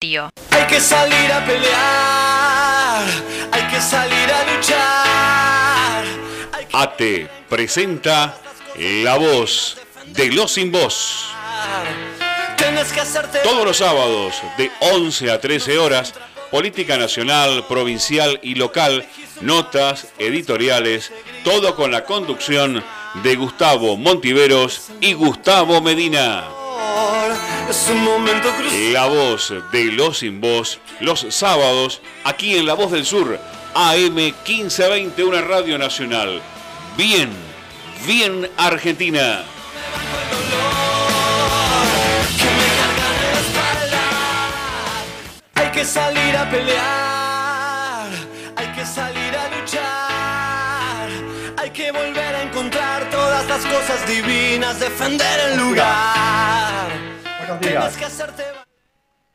Tío. Hay que salir a pelear, hay que salir a luchar. que ATE presenta La Voz de los Sin Voz. Tienes que hacerte Todos los sábados de 11 a 13 horas, política nacional, provincial y local, notas, editoriales, todo con la conducción de Gustavo Montiveros y Gustavo Medina. La voz de los sin voz, los sábados, aquí en La Voz del Sur, AM 1520, una radio nacional. Bien, bien Argentina. Hay que salir a pelear, hay que salir a luchar, hay que volver a encontrar todas las cosas divinas, defender el lugar. Buenos días.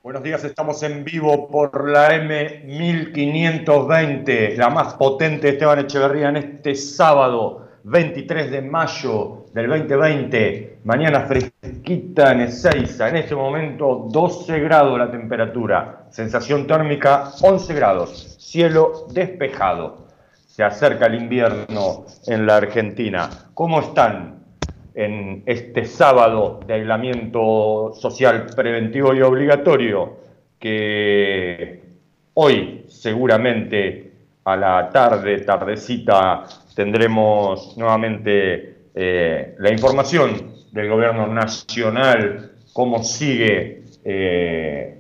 Buenos días, estamos en vivo por la M1520, la más potente de Esteban Echeverría en este sábado 23 de mayo del 2020. Mañana fresquita en Ezeiza, en este momento 12 grados la temperatura, sensación térmica 11 grados, cielo despejado. Se acerca el invierno en la Argentina. ¿Cómo están? En este sábado de aislamiento social preventivo y obligatorio, que hoy seguramente a la tarde, tardecita, tendremos nuevamente eh, la información del gobierno nacional, cómo sigue eh,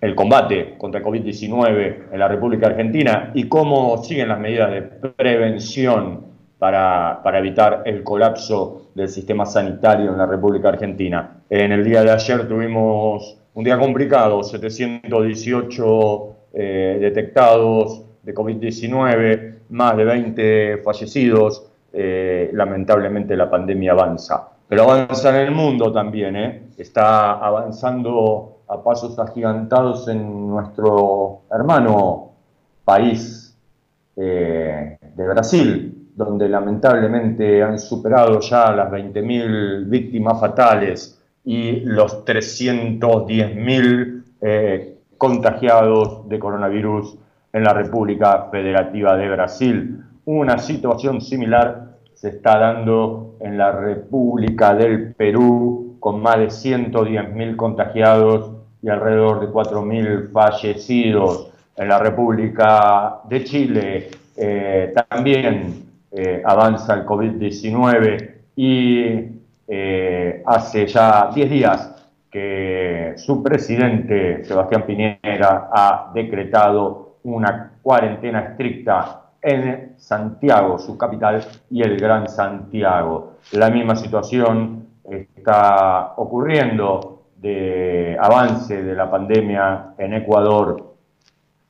el combate contra el COVID-19 en la República Argentina y cómo siguen las medidas de prevención para, para, evitar el colapso del sistema sanitario en la República Argentina. En el día de ayer tuvimos un día complicado, 718 eh, detectados de COVID-19, más de 20 fallecidos. Eh, lamentablemente la pandemia avanza, pero avanza en el mundo también, ¿eh? está avanzando a pasos agigantados en nuestro hermano país de Brasil, donde lamentablemente han superado ya las 20.000 víctimas fatales y los 310.000 eh, contagiados de coronavirus en la República Federativa de Brasil. Una situación similar se está dando en la República del Perú, con más de 110.000 contagiados y alrededor de 4.000 fallecidos. En la República de Chile eh, también eh, avanza el COVID-19 y eh, hace ya 10 días que su presidente, Sebastián Piñera, ha decretado una cuarentena estricta en Santiago, su capital, y el Gran Santiago. La misma situación está ocurriendo de avance de la pandemia en Ecuador,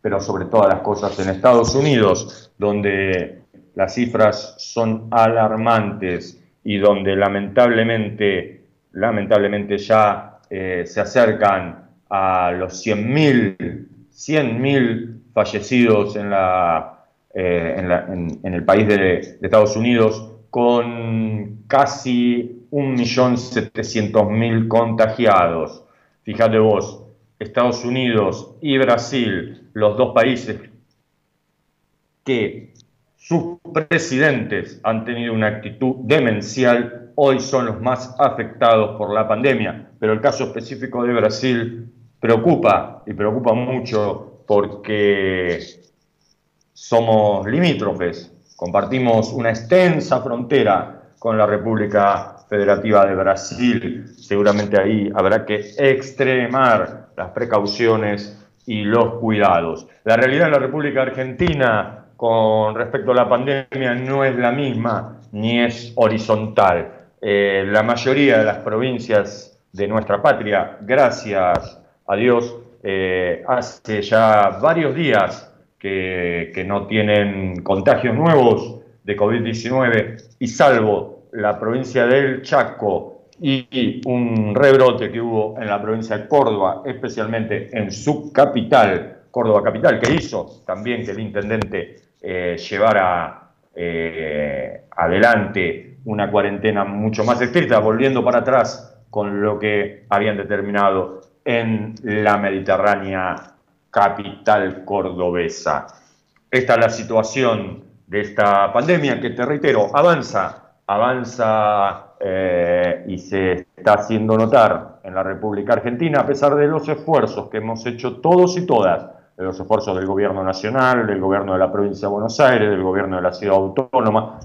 pero sobre todas las cosas en Estados Unidos, donde las cifras son alarmantes y donde lamentablemente, lamentablemente ya eh, se acercan a los 100.000 100.000 fallecidos en, la, eh, en, la, en, el país de, de, Estados Unidos, con casi 1.700.000 contagiados. Fíjate vos, Estados Unidos y Brasil, los dos países que sus presidentes han tenido una actitud demencial, hoy son los más afectados por la pandemia. Pero el caso específico de Brasil preocupa y preocupa mucho porque somos limítrofes, compartimos una extensa frontera con la República Federativa de Brasil. Seguramente ahí habrá que extremar las precauciones y los cuidados. La realidad en la República Argentina con respecto a la pandemia no es la misma ni es horizontal. Eh, la mayoría de las provincias de nuestra patria, gracias a Dios, eh, hace ya varios días que, que, no tienen contagios nuevos de COVID-19 y salvo la provincia del Chaco y, y un rebrote que hubo en la provincia de Córdoba, especialmente en su capital, Córdoba capital, que hizo también que el intendente eh, llevara eh, adelante una cuarentena mucho más estricta, volviendo para atrás con lo que habían determinado en la Mediterránea capital cordobesa. Esta es la situación de esta pandemia que, te reitero, avanza, avanza eh, y se está haciendo notar en la República Argentina, a pesar de los esfuerzos que hemos hecho todos y todas, de los esfuerzos del gobierno nacional, del gobierno de la provincia de Buenos Aires, del gobierno de la ciudad autónoma.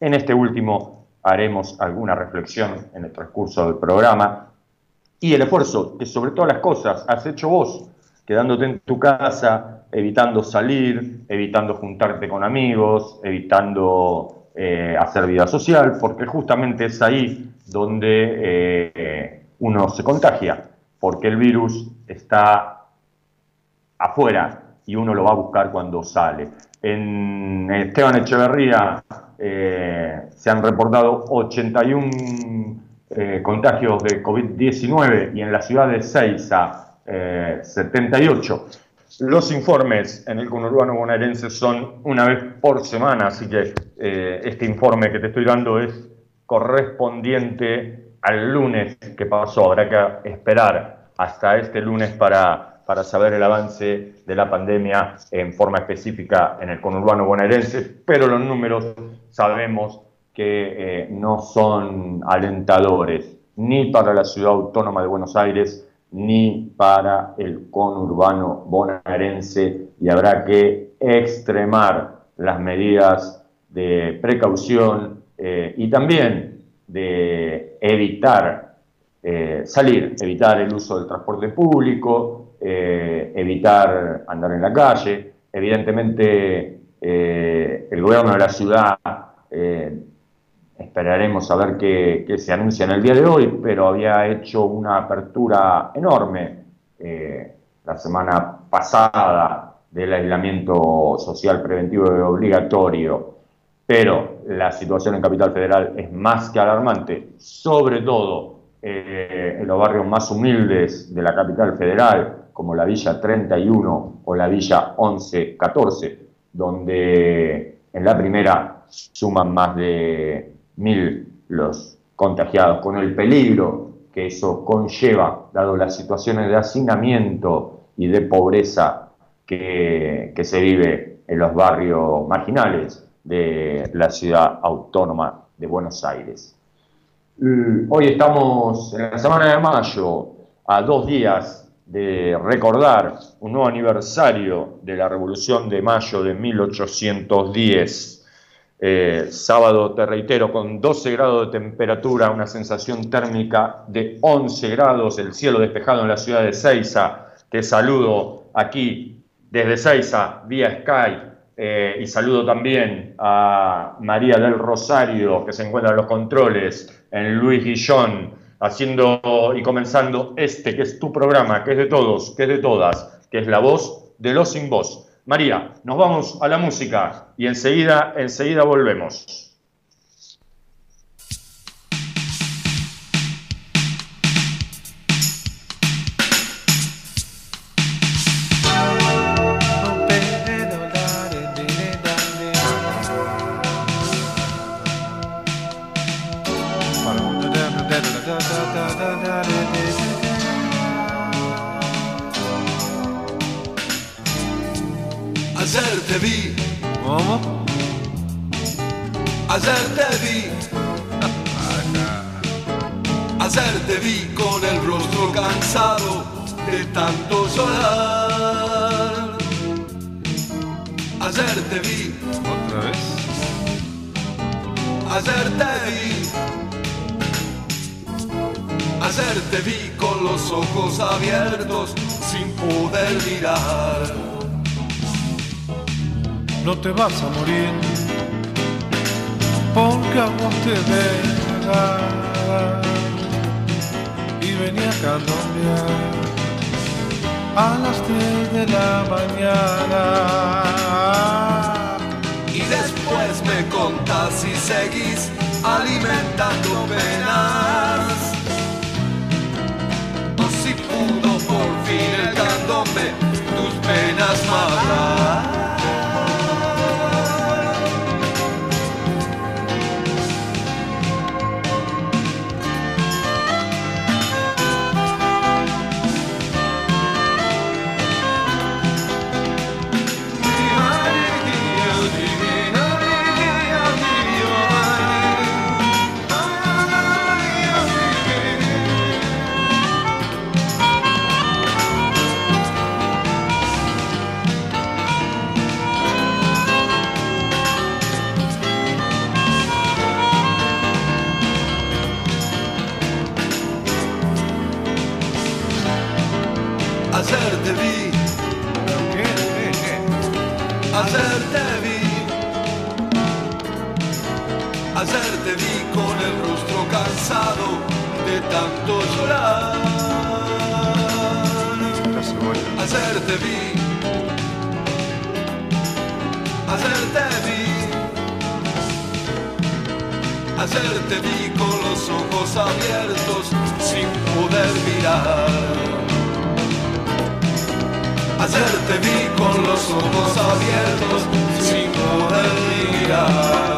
En este último haremos alguna reflexión en el transcurso del programa. Y el esfuerzo que sobre todas las cosas has hecho vos, quedándote en tu casa, evitando salir, evitando juntarte con amigos, evitando eh, hacer vida social, porque justamente es ahí donde eh, uno se contagia, porque el virus está afuera y uno lo va a buscar cuando sale. En Esteban Echeverría eh, se han reportado 81 contagios de COVID-19 y en la ciudad de Ceiza 78. Eh, Los informes en el conurbano bonaerense son una vez por semana, así que eh, este informe que te estoy dando es correspondiente al lunes que pasó. Habrá que esperar hasta este lunes para, para saber el avance de la pandemia en forma específica en el conurbano bonaerense, pero los números sabemos que eh, no son alentadores ni para la ciudad autónoma de Buenos Aires, ni para el conurbano bonaerense y habrá que extremar las medidas de precaución eh, y también de evitar eh, salir, evitar el uso del transporte público, eh, evitar andar en la calle. Evidentemente, el gobierno de la ciudad Esperaremos a ver qué, se anuncia en el día de hoy, pero había hecho una apertura enorme eh, la semana pasada del aislamiento social preventivo y obligatorio, pero la situación en Capital Federal es más que alarmante, sobre todo eh, en los barrios más humildes de la Capital Federal, como la Villa 31 o la Villa 11-14, donde en la primera suman más de mil los contagiados, con el peligro que eso conlleva, dado las situaciones de hacinamiento y de pobreza que, se vive en los barrios marginales de la ciudad autónoma de Buenos Aires. Mm, hoy estamos en la semana de mayo, a dos días de recordar un nuevo aniversario de la Revolución de Mayo de 1810 eh, sábado, te reitero, con 12 grados de temperatura, una sensación térmica de 11 grados, el cielo despejado en la ciudad de Ceiza. Te saludo aquí desde Ceiza, vía Sky, eh, y saludo también a María del Rosario, que se encuentra en los controles, en Luis Guillón, haciendo y comenzando este, que es tu programa, que es de todos, que es de todas, que es la voz de los sin voz. María, nos vamos a la música y enseguida, enseguida volvemos. Vas a morir, porque a vos te venga y venía a cambiar a las 3 de la mañana. Y después me contás si seguís alimentando penas. O si pudo por fin el candombe tus penas matar. Cansado de tanto llorar. Ayer te vi. Ayer te vi. Ayer te vi con los ojos abiertos sin poder mirar. Ayer te vi con los ojos abiertos sin poder mirar.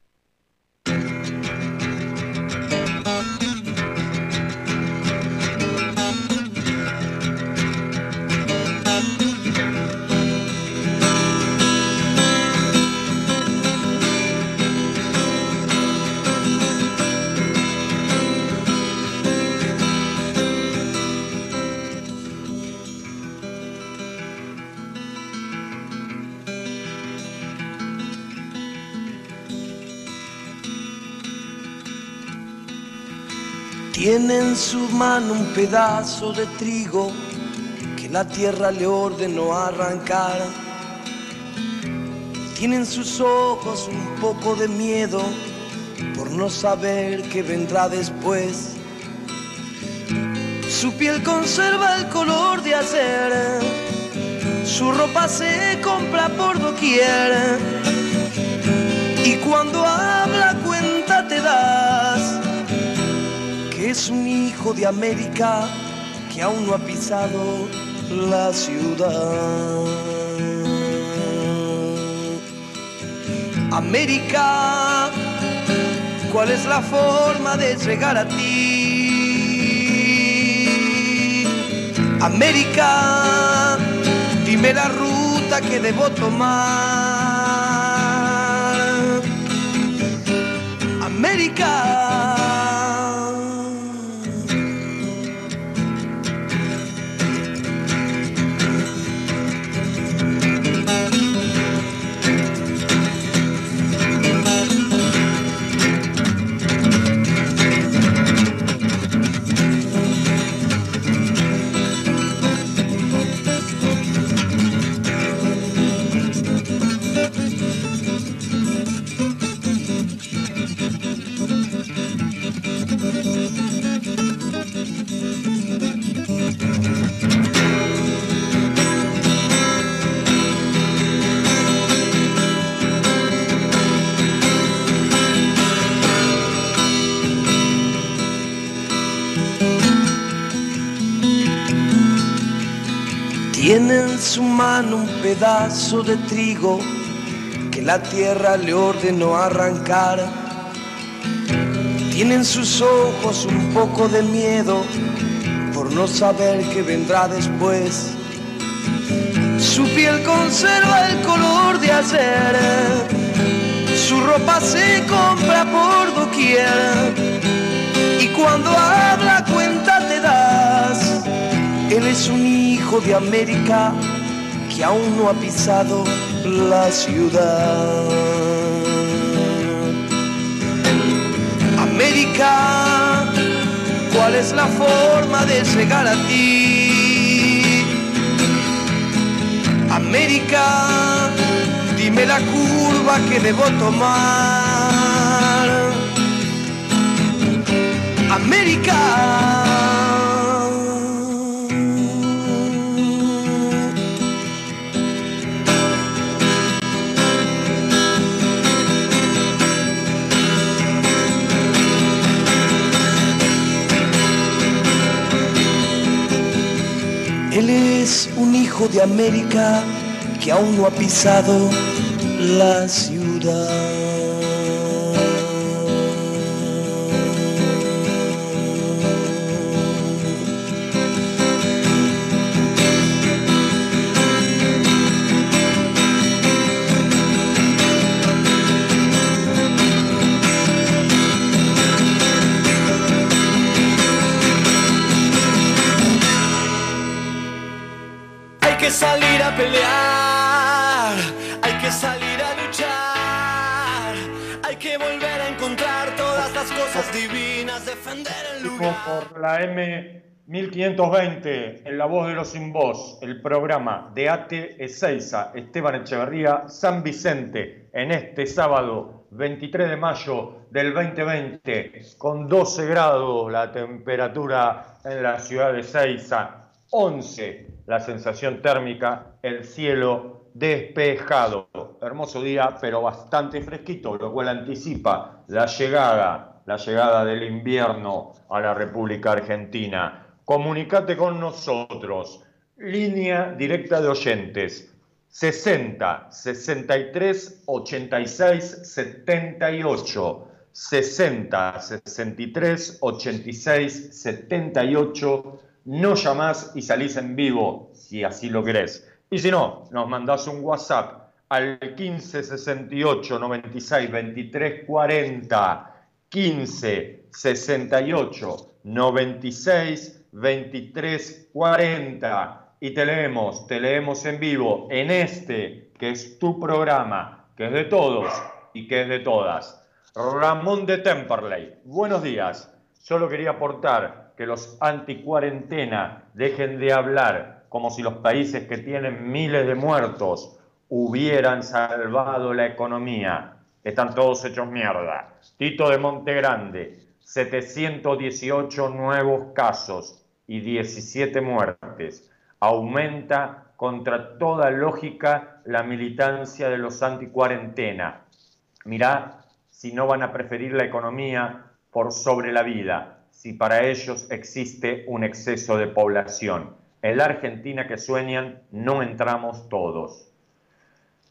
Tiene en su mano un pedazo de trigo que la tierra le ordenó arrancar. Tiene en sus ojos un poco de miedo por no saber qué vendrá después. Su piel conserva el color de ayer, su ropa se compra por doquier. Y cuando habla cuenta te das es un hijo de América que aún no ha pisado la ciudad. América, ¿cuál es la forma de llegar a ti? América, dime la ruta que debo tomar. América. Tiene en su mano un pedazo de trigo que la tierra le ordenó arrancar. Tiene en sus ojos un poco de miedo por no saber qué vendrá después. Su piel conserva el color de ayer, su ropa se compra por doquier y cuando habla cuenta él es un hijo de América que aún no ha pisado la ciudad. América, ¿cuál es la forma de llegar a ti? América, dime la curva que debo tomar. América. Hijo de América que aún no ha pisado la ciudad. Pelear, hay que salir a luchar, hay que volver a encontrar todas las cosas divinas, defender el lugar. Por la M 1520, en la voz de los sin voz, el programa de Ate Ezeiza, Esteban Echeverría, San Vicente, en este sábado 23 de mayo del 2020, con 12 grados la temperatura en la ciudad de Ezeiza, 11 la sensación térmica, el cielo despejado. Hermoso día, pero bastante fresquito, lo cual anticipa la llegada, la llegada del invierno a la República Argentina. Comunicate con nosotros. Línea directa de oyentes. 60 63 86 78 60 63 86 78 no llamás y salís en vivo, si así lo querés. Y si no, nos mandás un WhatsApp al 15 68 96 23 40, 15 68 96 23 40 y te leemos, te leemos en vivo en este que es tu programa, que es de todos y que es de todas. Ramón de Temperley, buenos días. Solo quería aportar que los anticuarentena dejen de hablar como si los países que tienen miles de muertos hubieran salvado la economía. Están todos hechos mierda. Tito de Montegrande, 718 nuevos casos y 17 muertes. Aumenta contra toda lógica la militancia de los anticuarentena. Mirá si no van a preferir la economía por sobre la vida si para ellos existe un exceso de población. En la Argentina que sueñan no entramos todos.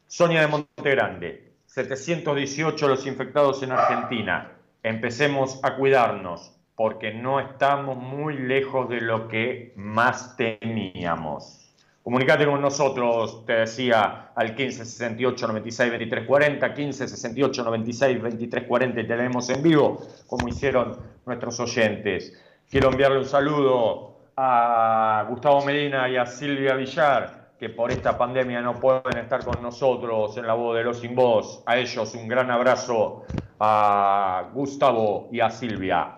Sonia de Montegrande, 718 los infectados en Argentina. Empecemos a cuidarnos porque no estamos muy lejos de lo que más temíamos. Comunicate con nosotros, te decía, al 15 68 96 23 40, 15 68 96 23 40 y te leemos en vivo, como hicieron nuestros oyentes. Quiero enviarle un saludo a Gustavo Medina y a Silvia Villar, que por esta pandemia no pueden estar con nosotros en la voz de los sin voz. A ellos un gran abrazo a Gustavo y a Silvia.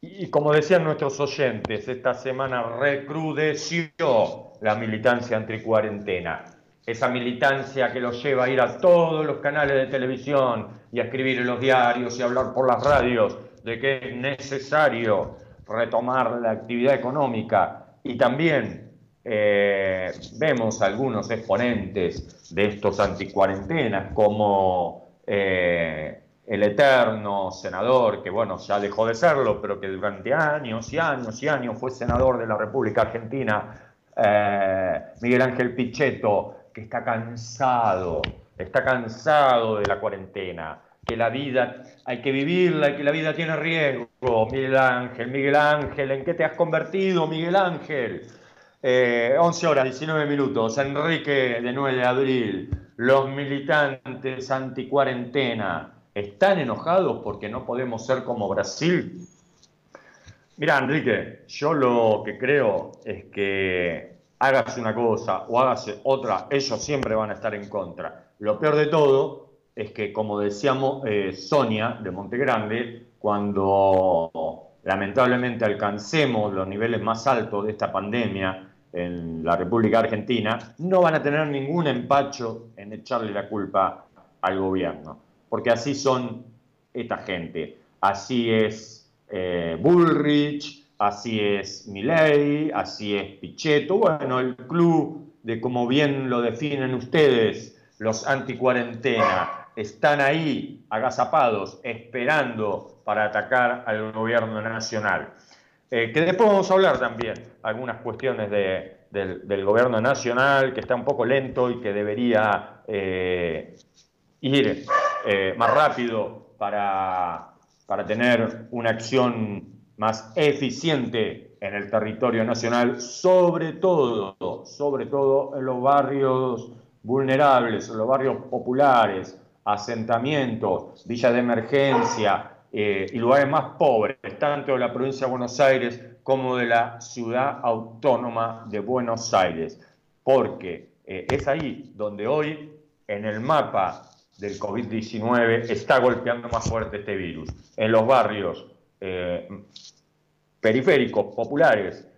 Y como decían nuestros oyentes, esta semana recrudeció la militancia anticuarentena. Esa militancia que los lleva a ir a todos los canales de televisión y a escribir en los diarios y a hablar por las radios de que es necesario retomar la actividad económica. Y también eh, vemos algunos exponentes de estos anticuarentenas como... Eh, el eterno senador, que bueno, ya dejó de serlo, pero que durante años y años y años fue senador de la República Argentina, eh, Miguel Ángel Pichetto, que está cansado, está cansado de la cuarentena, que la vida hay que vivirla que la vida tiene riesgo. Miguel Ángel, Miguel Ángel, ¿en qué te has convertido, Miguel Ángel? 11 eh, horas, 19 minutos, Enrique de 9 de abril, los militantes anticuarentena ¿Están enojados porque no podemos ser como Brasil? Mira, Enrique, yo lo que creo es que hagas una cosa o hagas otra, ellos siempre van a estar en contra. Lo peor de todo es que, como decíamos eh, Sonia de Montegrande, cuando lamentablemente alcancemos los niveles más altos de esta pandemia en la República Argentina, no van a tener ningún empacho en echarle la culpa al gobierno porque así son esta gente. Así es eh, Bullrich, así es Milley, así es Pichetto, bueno, el club de como bien lo definen ustedes, los anticuarentena, están ahí agazapados, esperando para atacar al gobierno nacional. Eh, que después vamos a hablar también algunas cuestiones de del, gobierno nacional, que está un poco lento y que debería eh, ir eh, más rápido para, para tener una acción más eficiente en el territorio nacional, sobre todo, sobre todo en los barrios vulnerables, en los barrios populares, asentamientos, villas de emergencia eh, y lugares más pobres, tanto de la provincia de Buenos Aires como de la ciudad autónoma de Buenos Aires, porque eh, es ahí donde hoy en el mapa del COVID-19 está golpeando más fuerte este virus, en los barrios eh, periféricos, populares,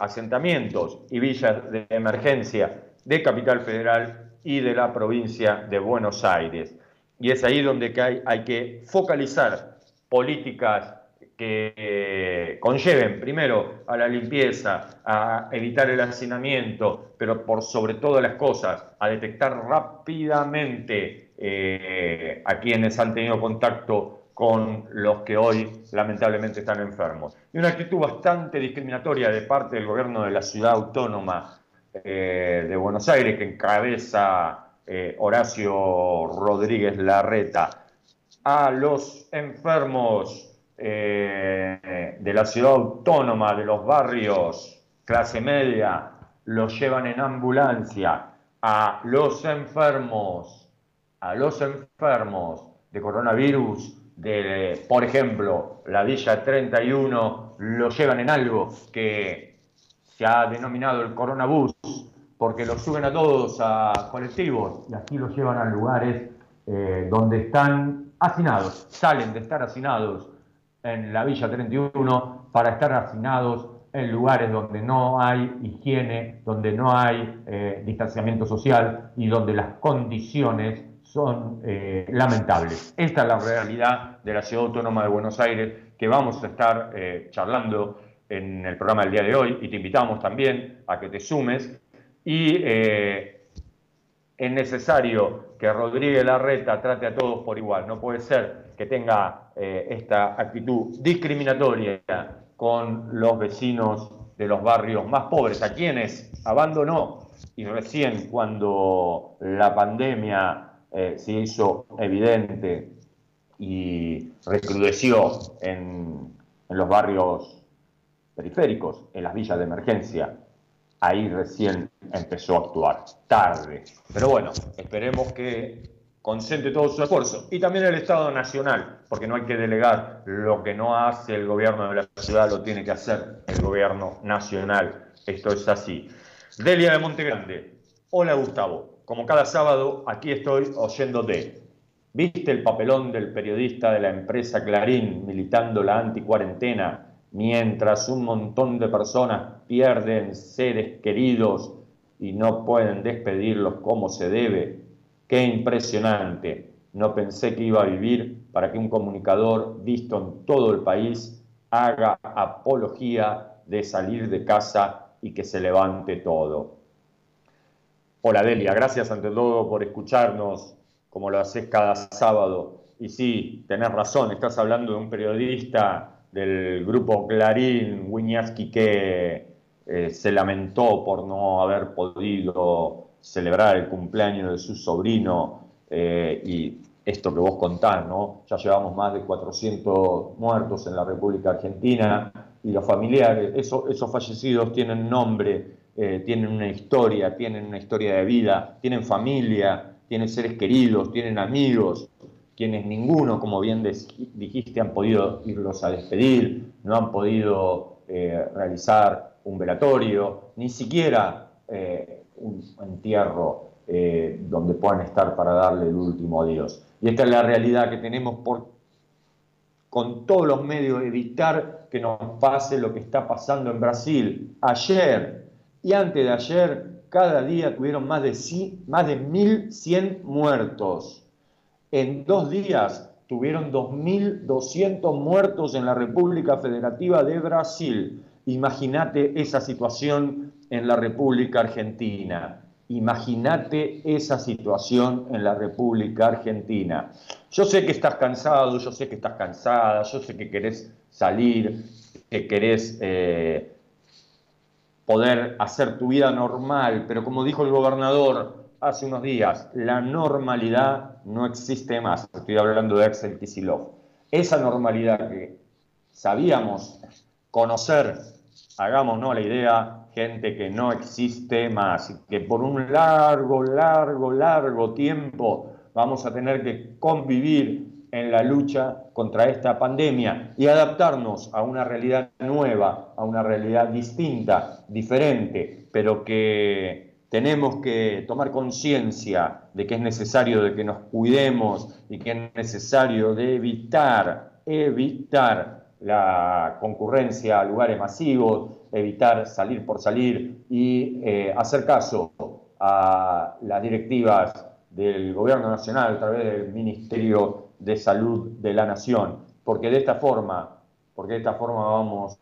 asentamientos y villas de emergencia de Capital Federal y de la provincia de Buenos Aires. Y es ahí donde hay, hay que focalizar políticas que eh, conlleven primero a la limpieza, a evitar el hacinamiento, pero por sobre todas las cosas, a detectar rápidamente eh, a quienes han tenido contacto con los que hoy lamentablemente están enfermos. Y una actitud bastante discriminatoria de parte del gobierno de la ciudad autónoma eh, de Buenos Aires, que encabeza Horacio Rodríguez Larreta, a los enfermos eh, de la ciudad autónoma, de los barrios, clase media, los llevan en ambulancia, a los enfermos, a los enfermos de coronavirus, de, por ejemplo, la Villa 31, los llevan en algo que se ha denominado el coronabús, porque los suben a todos a colectivos y aquí los llevan a lugares eh, donde están hacinados, salen de estar hacinados en la Villa 31 para estar hacinados en lugares donde no hay higiene, donde no hay eh, distanciamiento social y donde las condiciones son eh, lamentables. Esta es la realidad de la Ciudad Autónoma de Buenos Aires que vamos a estar charlando en el programa del día de hoy y te invitamos también a que te sumes y eh, es necesario que Rodríguez Larreta trate a todos por igual. No puede ser que tenga eh, esta actitud discriminatoria con los vecinos de los barrios más pobres, a quienes abandonó y recién cuando la pandemia eh, se hizo evidente y recrudeció en los barrios periféricos, en las villas de emergencia, ahí recién empezó a actuar, tarde. Pero bueno, esperemos que concentre todo su esfuerzo. Y también el Estado Nacional, porque no hay que delegar lo que no hace el gobierno de la ciudad, lo tiene que hacer el gobierno nacional. Esto es así. Delia de Montegrande. Hola Gustavo, como cada sábado aquí estoy oyéndote. ¿Viste el papelón del periodista de la empresa Clarín militando la anticuarentena mientras un montón de personas pierden seres queridos y no pueden despedirlos como se debe. Qué impresionante. No pensé que iba a vivir para que un comunicador visto en todo el país haga apología de salir de casa y que se levante todo. Hola Delia, gracias ante todo por escucharnos como lo haces cada sábado. Y sí, tenés razón, estás hablando de un periodista del grupo Clarín, Wiñaski, que eh, se lamentó por no haber podido celebrar el cumpleaños de su sobrino eh, y esto que vos contás, ¿no? Ya llevamos más de 400 muertos en la República Argentina y los familiares, esos fallecidos tienen nombre, eh, tienen una historia, tienen una historia de vida, tienen familia, tienen seres queridos, tienen amigos, quienes ninguno, como bien dijiste, han podido irlos a despedir, no han podido eh, realizar un velatorio, ni siquiera un entierro eh, donde puedan estar para darle el último adiós. Y esta es la realidad que tenemos por, con todos los medios, evitar que nos pase lo que está pasando en Brasil. Ayer y antes de ayer, cada día tuvieron más de, más de 1.100 muertos. En dos días tuvieron 2.200 muertos en la República Federativa de Brasil. Imagínate esa situación en la República Argentina. Imagínate esa situación en la República Argentina. Yo sé que estás cansado, yo sé que estás cansada, yo sé que querés salir, que querés eh, poder hacer tu vida normal, pero como dijo el gobernador hace unos días, la normalidad no existe más. Estoy hablando de Axel Kisilov. Esa normalidad que sabíamos conocer, hagámonos la idea, gente que no existe más, que por un largo, largo, largo tiempo vamos a tener que convivir en la lucha contra esta pandemia y adaptarnos a una realidad nueva, a una realidad distinta, diferente, pero que tenemos que tomar conciencia de que es necesario de que nos cuidemos y que es necesario de evitar, evitar la concurrencia a lugares masivos, evitar salir por salir y eh, hacer caso a las directivas del Gobierno Nacional a través del Ministerio de salud de la nación, porque de esta forma, porque de esta forma vamos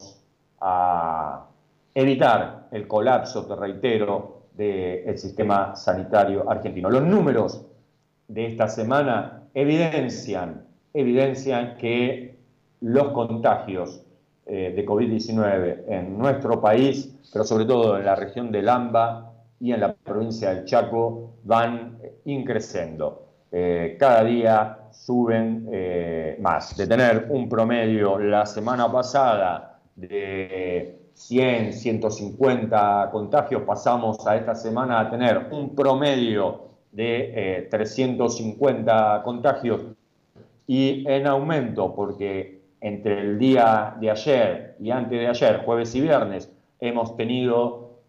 a evitar el colapso, te reitero, del sistema sanitario argentino. Los números de esta semana evidencian, evidencian que los contagios eh, de COVID-19 en nuestro país, pero sobre todo en la región del AMBA y en la provincia del Chaco, van increciendo. Eh, cada día suben eh, más. De tener un promedio la semana pasada de 100, 150 contagios, pasamos a esta semana a tener un promedio de 350 eh, contagios y en aumento porque entre el día de ayer y antes de ayer, jueves y viernes, hemos tenido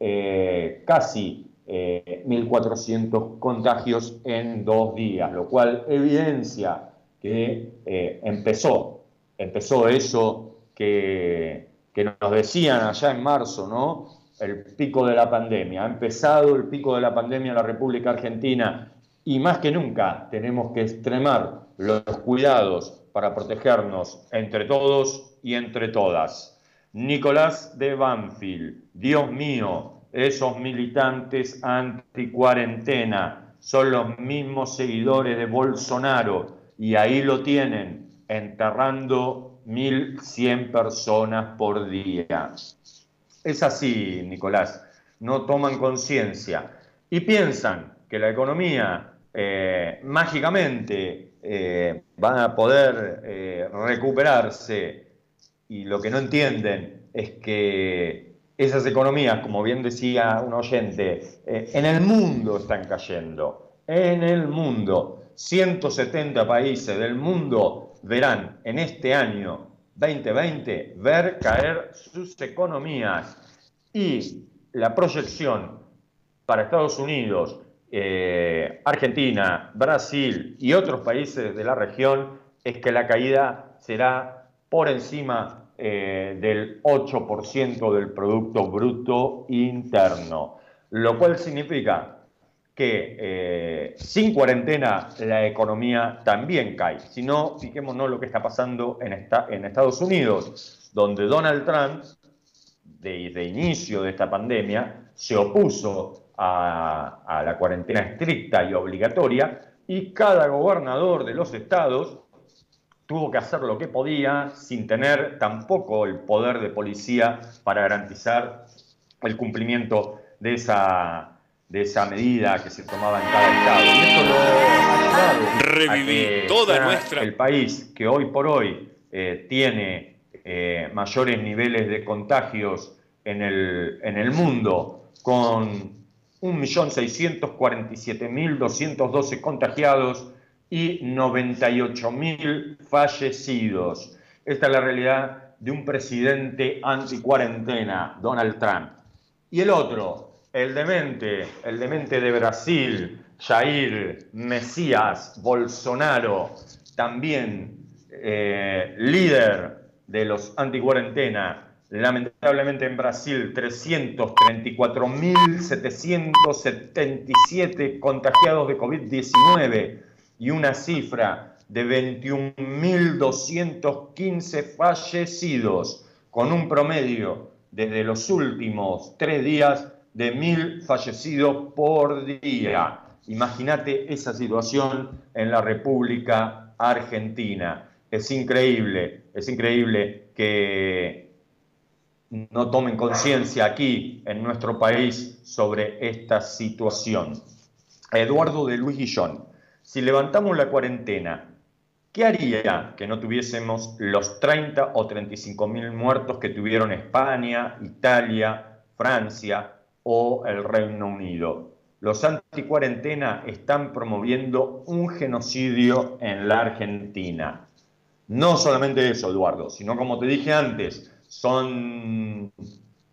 casi 1.400 eh, contagios en dos días, lo cual evidencia que eh, empezó, empezó eso que, que, nos decían allá en marzo, ¿no? El pico de la pandemia. Ha empezado el pico de la pandemia en la República Argentina y más que nunca tenemos que extremar los cuidados para protegernos entre todos y entre todas. Nicolás de Banfield, Dios mío, esos militantes anti-cuarentena son los mismos seguidores de Bolsonaro y ahí lo tienen, enterrando 1.100 personas por día. Es así, Nicolás, no toman conciencia y piensan que la economía eh, mágicamente eh, va a poder eh, recuperarse y lo que no entienden es que esas economías, como bien decía un oyente, eh, en el mundo están cayendo. En el mundo. 170 países del mundo verán en este año 2020 ver caer sus economías. Y la proyección para Estados Unidos, eh, Argentina, Brasil y otros países de la región es que la caída será por encima eh, del 8% del Producto Bruto Interno, lo cual significa que eh, sin cuarentena la economía también cae. Si no, fijémonos lo que está pasando en, Estados Unidos, donde Donald Trump, desde inicio de esta pandemia, se opuso a, a la cuarentena estricta y obligatoria y cada gobernador de los estados tuvo que hacer lo que podía sin tener tampoco el poder de policía para garantizar el cumplimiento de esa, de esa medida que se tomaba en cada estado. Y esto lo ha ayudado Revivir toda nuestra... El país que hoy por hoy eh, tiene eh, mayores niveles de contagios en el, en el mundo, con 1.647.212 contagiados, y 98.000 fallecidos. Esta es la realidad de un presidente anti-cuarentena, Donald Trump. Y el otro, el demente, el demente de Brasil, Jair Mesías Bolsonaro, también eh, líder de los anti-cuarentena, lamentablemente en Brasil 334.777 contagiados de COVID-19 y una cifra de 21.215 fallecidos, con un promedio desde los últimos tres días de mil fallecidos por día. Imagínate esa situación en la República Argentina. Es increíble, es increíble que no tomen conciencia aquí en nuestro país sobre esta situación. Eduardo de Luis Guillón, si levantamos la cuarentena, ¿qué haría que no tuviésemos los 30 o 35 mil muertos que tuvieron España, Italia, Francia o el Reino Unido? Los anticuarentena están promoviendo un genocidio en la Argentina. No solamente eso, Eduardo, sino como te dije antes, son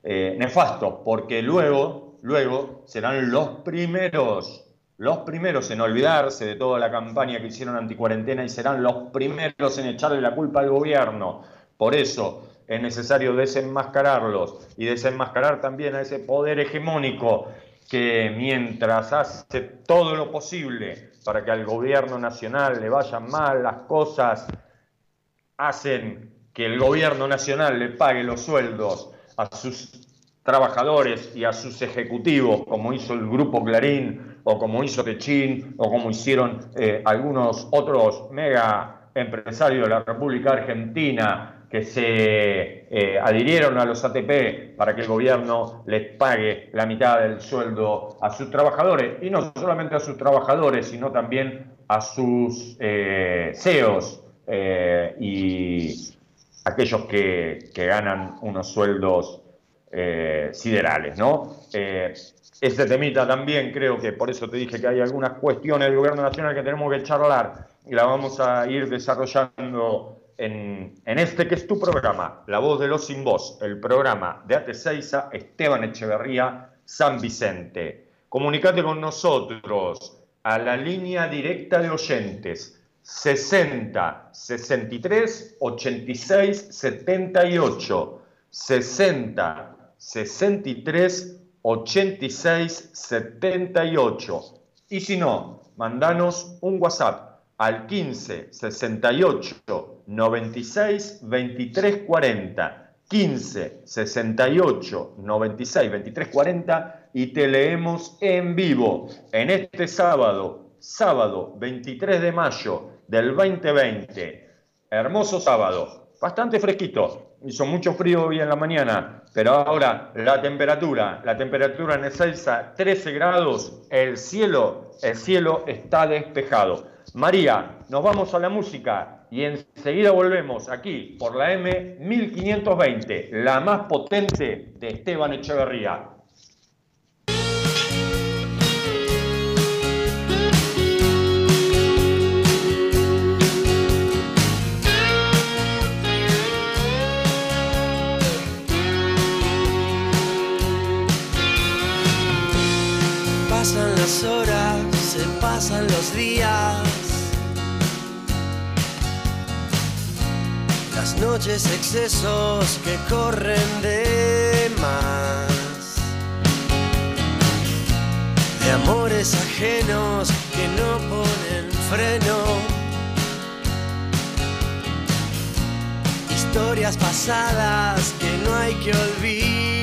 eh, nefastos, porque luego, luego serán los primeros, los primeros en olvidarse de toda la campaña que hicieron anticuarentena y serán los primeros en echarle la culpa al gobierno. Por eso es necesario desenmascararlos y desenmascarar también a ese poder hegemónico que mientras hace todo lo posible para que al gobierno nacional le vayan mal las cosas, hacen que el gobierno nacional le pague los sueldos a sus trabajadores y a sus ejecutivos, como hizo el Grupo Clarín, o como hizo Techín, o como hicieron eh, algunos otros mega empresarios de la República Argentina que se eh, adhirieron a los ATP para que el gobierno les pague la mitad del sueldo a sus trabajadores, y no solamente a sus trabajadores, sino también a sus eh, CEOs y aquellos que, ganan unos sueldos eh, siderales, ¿no? Eh, ese temita también creo que por eso te dije que hay algunas cuestiones del gobierno nacional que tenemos que charlar y la vamos a ir desarrollando en, este que es tu programa, La Voz de los Sin Voz, el programa de AT6A, Esteban Echeverría, San Vicente. Comunicate con nosotros a la línea directa de oyentes 60 63 86 78 60 63 86 78 y si no, mandanos un WhatsApp al 15 68 96 23 40 15 68 96 23 40 y te leemos en vivo en este sábado, sábado 23 de mayo del 2020. Hermoso sábado, bastante fresquito, hizo mucho frío hoy en la mañana, pero ahora la temperatura, la temperatura en Ezeiza 13 grados, el cielo, el cielo está despejado. María, nos vamos a la música y enseguida volvemos aquí por la M 1520, la más potente de Esteban Echeverría. Horas, se pasan los días. Las noches excesos que corren de más. De amores ajenos que no ponen freno. Historias pasadas que no hay que olvidar.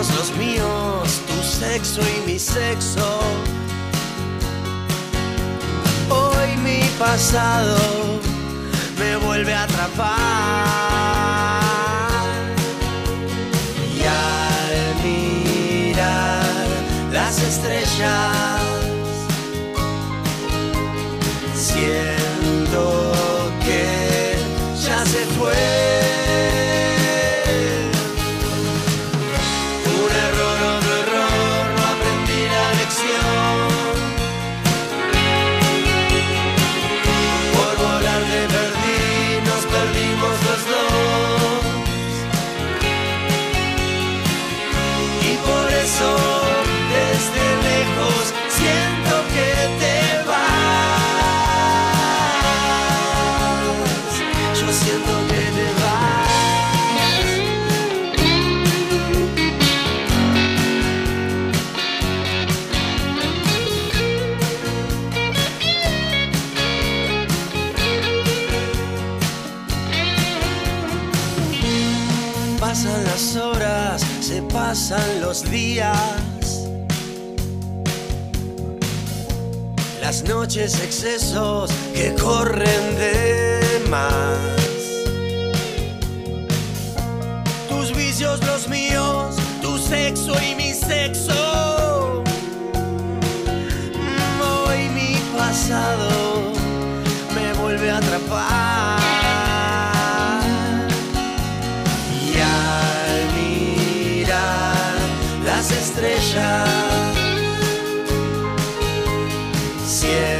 Los míos, tu sexo y mi sexo. Hoy mi pasado me vuelve a atrapar. Y al mirar las estrellas que ya se fue. Pasan los días. Las noches excesos que corren de más. Tus vicios, los míos, tu sexo y mi sexo. Hoy mi pasado me vuelve a atrapar. Estrellas, siento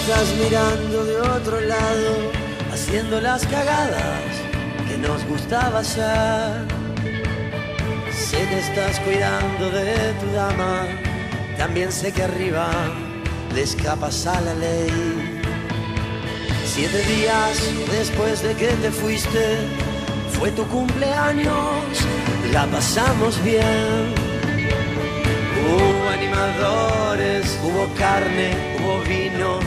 Estás mirando de otro lado, haciendo las cagadas que nos gustaba hacer. Sé que estás cuidando de tu dama, también sé que arriba le escapas a la ley. Siete días después de que te fuiste, fue tu cumpleaños, la pasamos bien. Hubo animadores, hubo carne, hubo vino,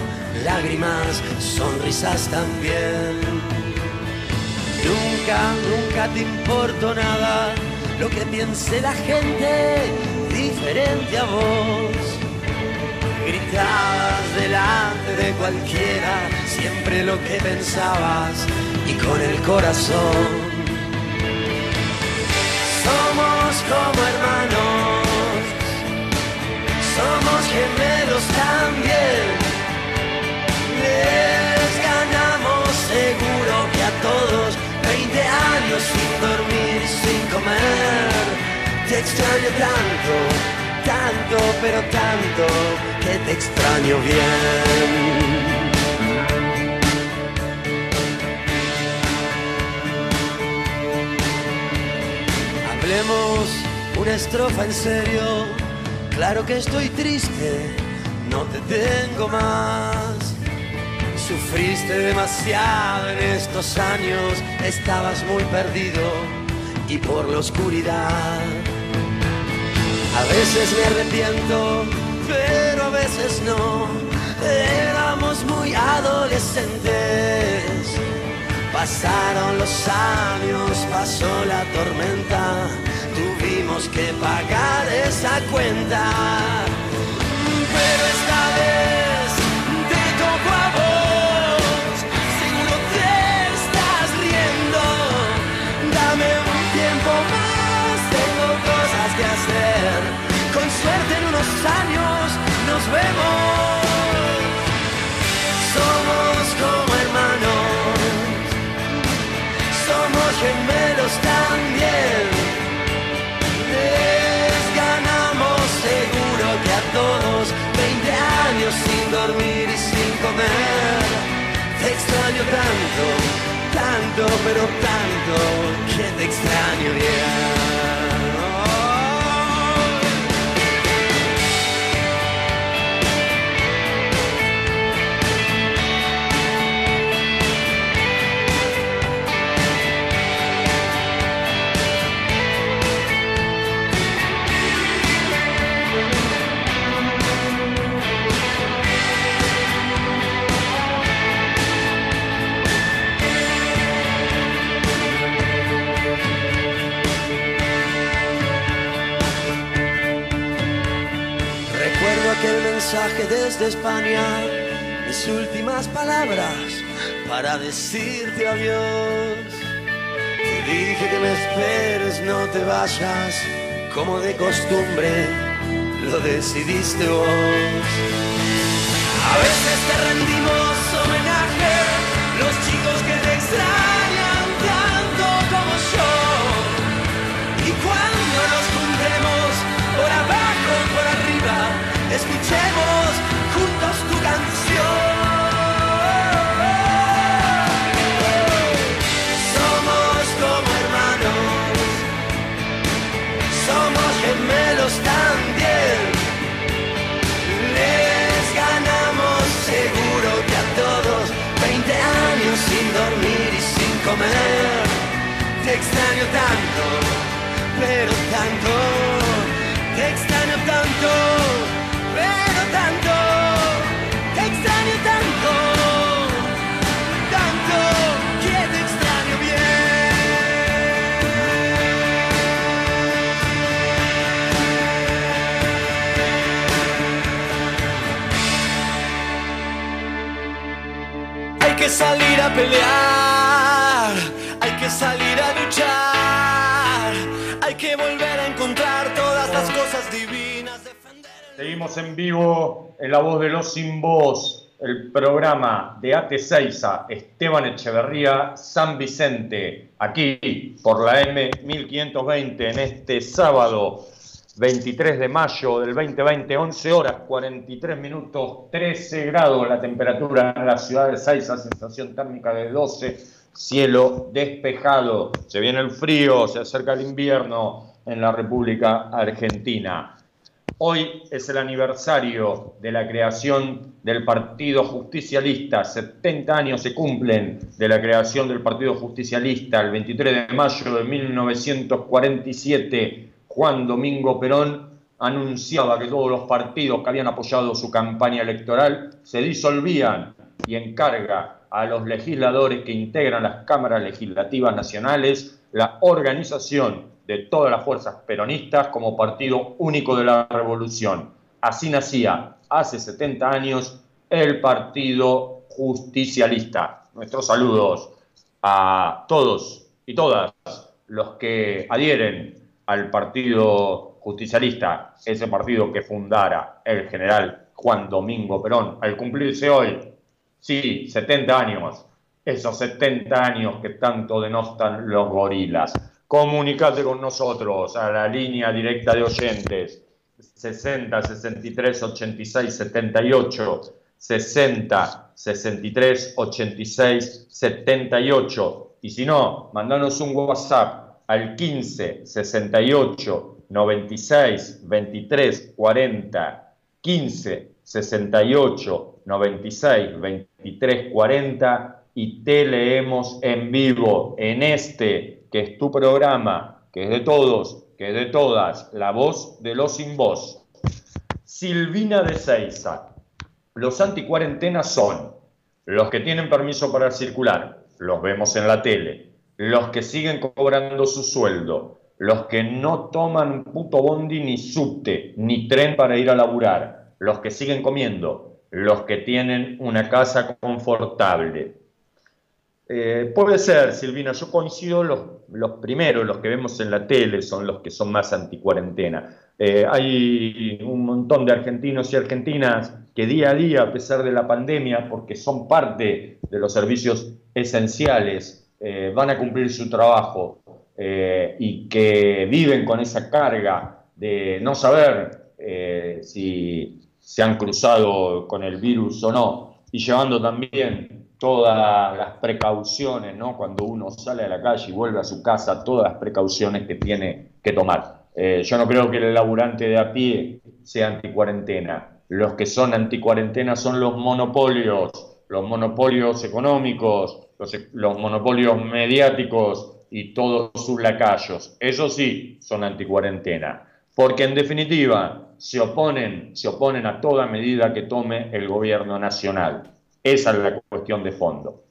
lágrimas, sonrisas también. Nunca, nunca te importó nada lo que piense la gente diferente a vos. Gritabas delante de cualquiera siempre lo que pensabas y con el corazón. Somos como hermanos, somos gemelos también. Les ganamos seguro que a todos 20 años sin dormir, sin comer. Te extraño tanto, tanto, pero tanto, que te extraño bien. Hablemos una estrofa en serio. Claro que estoy triste, no te tengo más. Sufriste demasiado en estos años, estabas muy perdido y por la oscuridad. A veces me arrepiento, pero a veces no. Éramos muy adolescentes. Pasaron los años, pasó la tormenta, tuvimos que pagar esa cuenta. Somos como hermanos, somos gemelos también. Les ganamos seguro que a todos. Veinte años sin dormir y sin comer. Te extraño tanto, tanto, pero tanto que te extraño bien. Mensaje desde España, mis últimas palabras para decirte adiós. Te dije que me esperes, no te vayas, como de costumbre lo decidiste vos. A veces te rendimos homenaje, los chicos que te extrañan extraño tanto, pero tanto, te extraño tanto tanto, te extraño tanto, tanto que te extraño bien. Hay que salir a pelear, todas las cosas divinas. Seguimos en vivo en La Voz de los Sin Voz, el programa de AT6A, Esteban Echeverría, San Vicente, aquí por la M1520 en este sábado 23 de mayo del 2020, 11 horas 43 minutos, 13 grados la temperatura en la ciudad de Saiza, sensación térmica de 12, cielo despejado, se viene el frío, se acerca el invierno en la República Argentina. Hoy es el aniversario de la creación del Partido Justicialista. 70 años se cumplen de la creación del Partido Justicialista. El 23 de mayo de 1947, Juan Domingo Perón anunciaba que todos los partidos que habían apoyado su campaña electoral se disolvían y encarga a los legisladores que integran las cámaras legislativas nacionales la organización de todas las fuerzas peronistas como partido único de la revolución. Así nacía hace 70 años el Partido Justicialista. Nuestros saludos a todos y todas los que adhieren al Partido Justicialista, ese partido que fundara el general Juan Domingo Perón, al cumplirse hoy, sí, 70 años, esos 70 años que tanto denostan los gorilas comunicate con nosotros a la línea directa de oyentes. 60 63 86 78 60 63 86 78 y si no, mandanos un WhatsApp al 15 68 96 23 40 15 68 96 23 40 y te leemos en vivo en este que es tu programa, que es de todos, que es de todas, la voz de los sin voz. Silvina de Seiza. Los anticuarentenas son los que tienen permiso para circular, los vemos en la tele, los que siguen cobrando su sueldo, los que no toman puto bondi ni subte, ni tren para ir a laburar, los que siguen comiendo, los que tienen una casa confortable, eh, puede ser, Silvina, yo coincido, los, los, primeros, los que vemos en la tele, son los que son más anticuarentena. Eh, hay un montón de argentinos y argentinas que día a día, a pesar de la pandemia, porque son parte de los servicios esenciales, eh, van a cumplir su trabajo y que viven con esa carga de no saber si se han cruzado con el virus o no, y llevando también todas las precauciones, ¿no? Cuando uno sale a la calle y vuelve a su casa, todas las precauciones que tiene que tomar. Eh, yo no creo que el laburante de a pie sea anticuarentena. Los que son anticuarentena son los monopolios, los monopolios económicos, los, los monopolios mediáticos y todos sus lacayos. Eso sí son anticuarentena. Porque en definitiva, se oponen, se oponen a toda medida que tome el gobierno nacional. Esa es la cuestión de fondo.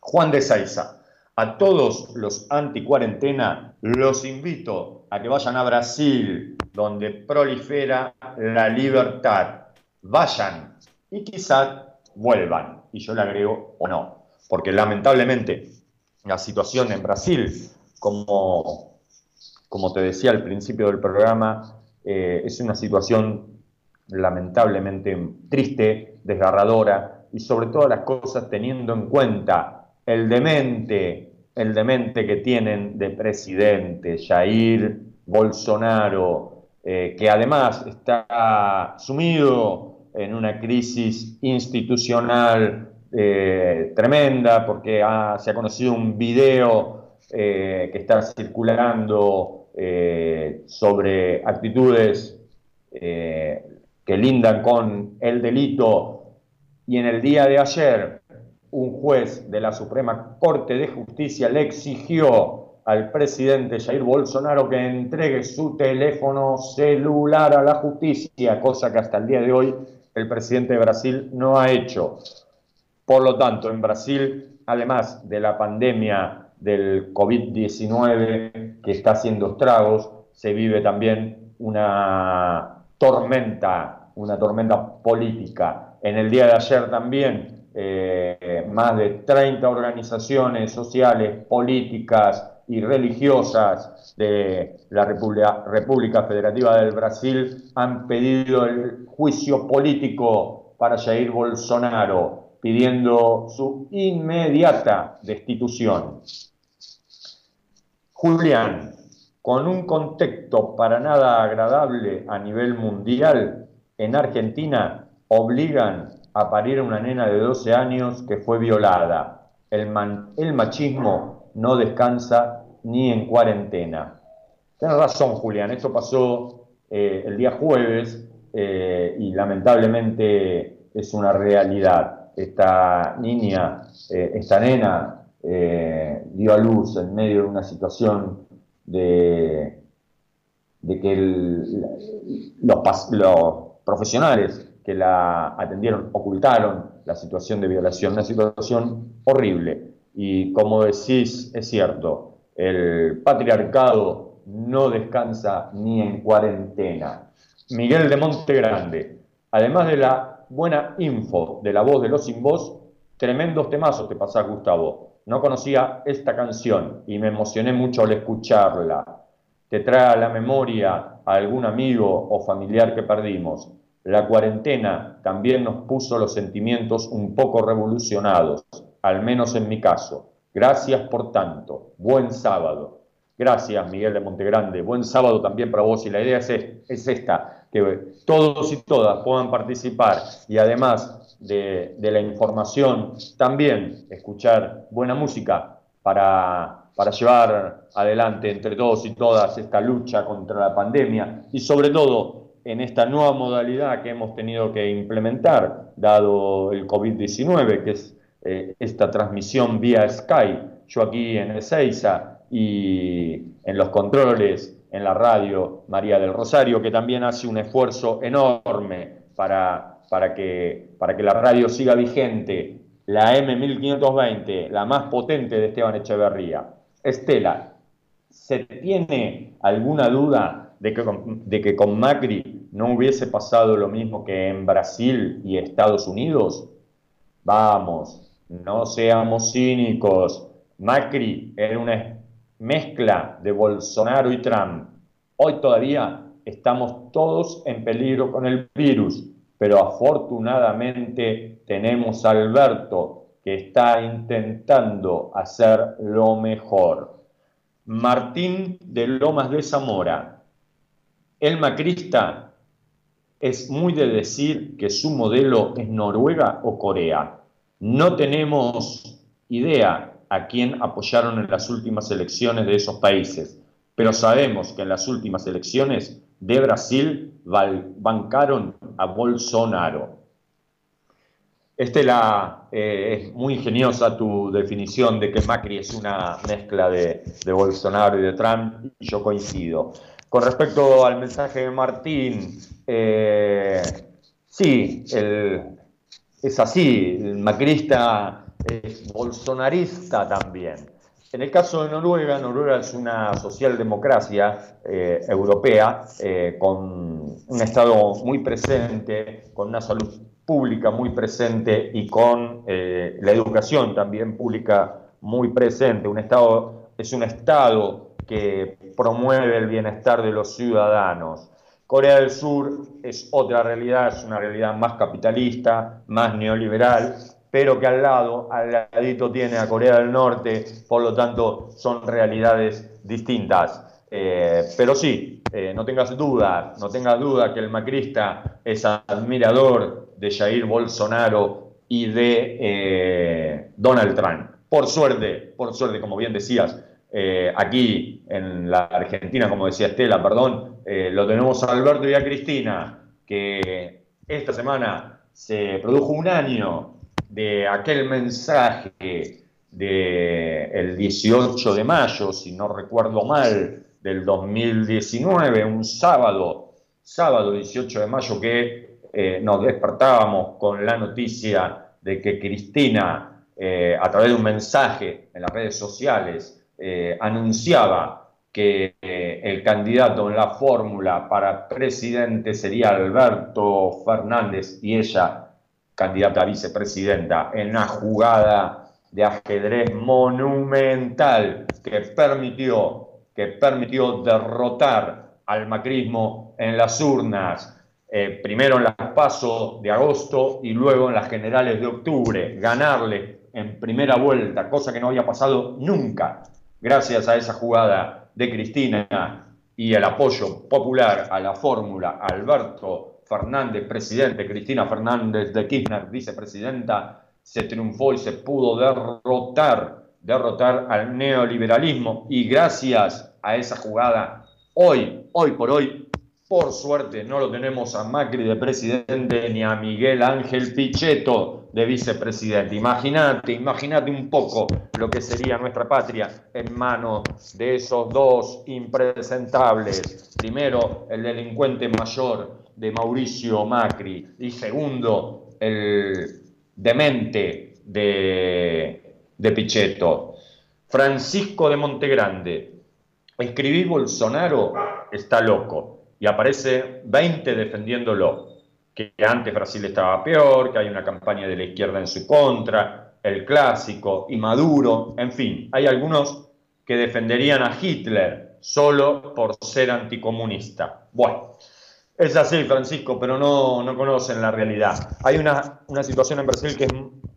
Juan de Saiza, a todos los anticuarentena los invito a que vayan a Brasil, donde prolifera la libertad. Vayan y quizás vuelvan. Y yo le agrego o no, porque lamentablemente la situación en Brasil, como, como te decía al principio del programa, eh, es una situación lamentablemente triste, desgarradora y sobre todas las cosas teniendo en cuenta el demente, el demente que tienen de presidente Jair Bolsonaro, eh, que además está sumido en una crisis institucional eh, tremenda porque se ha conocido un video que está circulando eh, sobre actitudes eh, que lindan con el delito y en el día de ayer un juez de la Suprema Corte de Justicia le exigió al presidente Jair Bolsonaro que entregue su teléfono celular a la justicia, cosa que hasta el día de hoy el presidente de Brasil no ha hecho. Por lo tanto, en Brasil, además de la pandemia del COVID-19 que está haciendo estragos, se vive también una tormenta, una tormenta política. En el día de ayer también eh, más de 30 organizaciones sociales, políticas y religiosas de la República, República Federativa del Brasil han pedido el juicio político para Jair Bolsonaro pidiendo su inmediata destitución. Julián, con un contexto para nada agradable a nivel mundial, en Argentina obligan a parir a una nena de 12 años que fue violada. El, machismo no descansa ni en cuarentena. Tienes razón, Julián, esto pasó eh, el día jueves eh, y lamentablemente es una realidad esta niña, eh, esta nena, dio a luz en medio de una situación de, de que los, los, profesionales que la atendieron ocultaron la situación de violación, una situación horrible. Y como decís, es cierto, el patriarcado no descansa ni en cuarentena. Miguel de Monte Grande, además de la buena info de la voz de los sin voz, tremendos temazos te pasás, Gustavo. No conocía esta canción y me emocioné mucho al escucharla. Te trae a la memoria a algún amigo o familiar que perdimos. La cuarentena también nos puso los sentimientos un poco revolucionados, al menos en mi caso. Gracias por tanto. Buen sábado. Gracias, Miguel de Montegrande. Buen sábado también para vos. Y la idea es, es esta, que todos y todas puedan participar y además de, la información, también escuchar buena música para, para llevar adelante entre todos y todas esta lucha contra la pandemia y sobre todo en esta nueva modalidad que hemos tenido que implementar, dado el COVID-19, que es eh, esta transmisión vía Sky. Yo aquí en Ezeiza y en los controles en la radio María del Rosario, que también hace un esfuerzo enorme para, para, que, para que la radio siga vigente, la M1520, la más potente de Esteban Echeverría. Estela, ¿se tiene alguna duda de que, de que con Macri no hubiese pasado lo mismo que en Brasil y Estados Unidos? Vamos, no seamos cínicos. Macri era una mezcla de Bolsonaro y Trump. Hoy todavía estamos todos en peligro con el virus, pero afortunadamente tenemos a Alberto que está intentando hacer lo mejor. Martín de Lomas de Zamora, el macrista es muy de decir que su modelo es Noruega o Corea. No tenemos idea a quién apoyaron en las últimas elecciones de esos países, pero sabemos que en las últimas elecciones de Brasil bancaron a Bolsonaro. Este la, eh, es muy ingeniosa tu definición de que Macri es una mezcla de, Bolsonaro y de Trump, y yo coincido. Con respecto al mensaje de Martín, eh, sí, es así, el macrista es bolsonarista también. En el caso de Noruega, Noruega es una socialdemocracia eh, europea con un Estado muy presente, con una salud pública muy presente y con eh, la educación también pública muy presente. Un Estado es un Estado que promueve el bienestar de los ciudadanos. Corea del Sur es otra realidad, es una realidad más capitalista, más neoliberal, pero que al lado, al ladito tiene a Corea del Norte, por lo tanto son realidades distintas. Eh, pero sí, eh, no tengas duda, no tengas duda que el macrista es admirador de Jair Bolsonaro y de eh, Donald Trump. Por suerte, por suerte, como bien decías, aquí en la Argentina, como decía Estela, perdón, lo tenemos a Alberto y a Cristina, que esta semana se produjo un año de aquel mensaje del 18 de mayo, si no recuerdo mal, del 2019, un sábado, sábado 18 de mayo, que eh, nos despertábamos con la noticia de que Cristina, eh, a través de un mensaje en las redes sociales, eh, anunciaba que el candidato en la fórmula para presidente sería Alberto Fernández y ella candidata a vicepresidenta en una jugada de ajedrez monumental que permitió que permitió derrotar al macrismo en las urnas, eh, primero en las PASO de agosto y luego en las generales de octubre, ganarle en primera vuelta, cosa que no había pasado nunca, gracias a esa jugada de Cristina y el apoyo popular a la fórmula Alberto Fernández, presidente, Cristina Fernández de Kirchner, vicepresidenta, se triunfó y se pudo derrotar derrotar al neoliberalismo y gracias a esa jugada, hoy, hoy por hoy, por suerte no lo tenemos a Macri de presidente ni a Miguel Ángel Pichetto de vicepresidente. Imagínate, imagínate un poco lo que sería nuestra patria en manos de esos dos impresentables. Primero, el delincuente mayor de Mauricio Macri y segundo, el demente de de Pichetto. Francisco de Montegrande, escribí Bolsonaro está loco y aparece 20 defendiéndolo, que antes Brasil estaba peor, que hay una campaña de la izquierda en su contra, el clásico y Maduro, en fin, hay algunos que defenderían a Hitler solo por ser anticomunista. Bueno, es así, Francisco, pero no, no conocen la realidad. Hay una, una situación en Brasil que es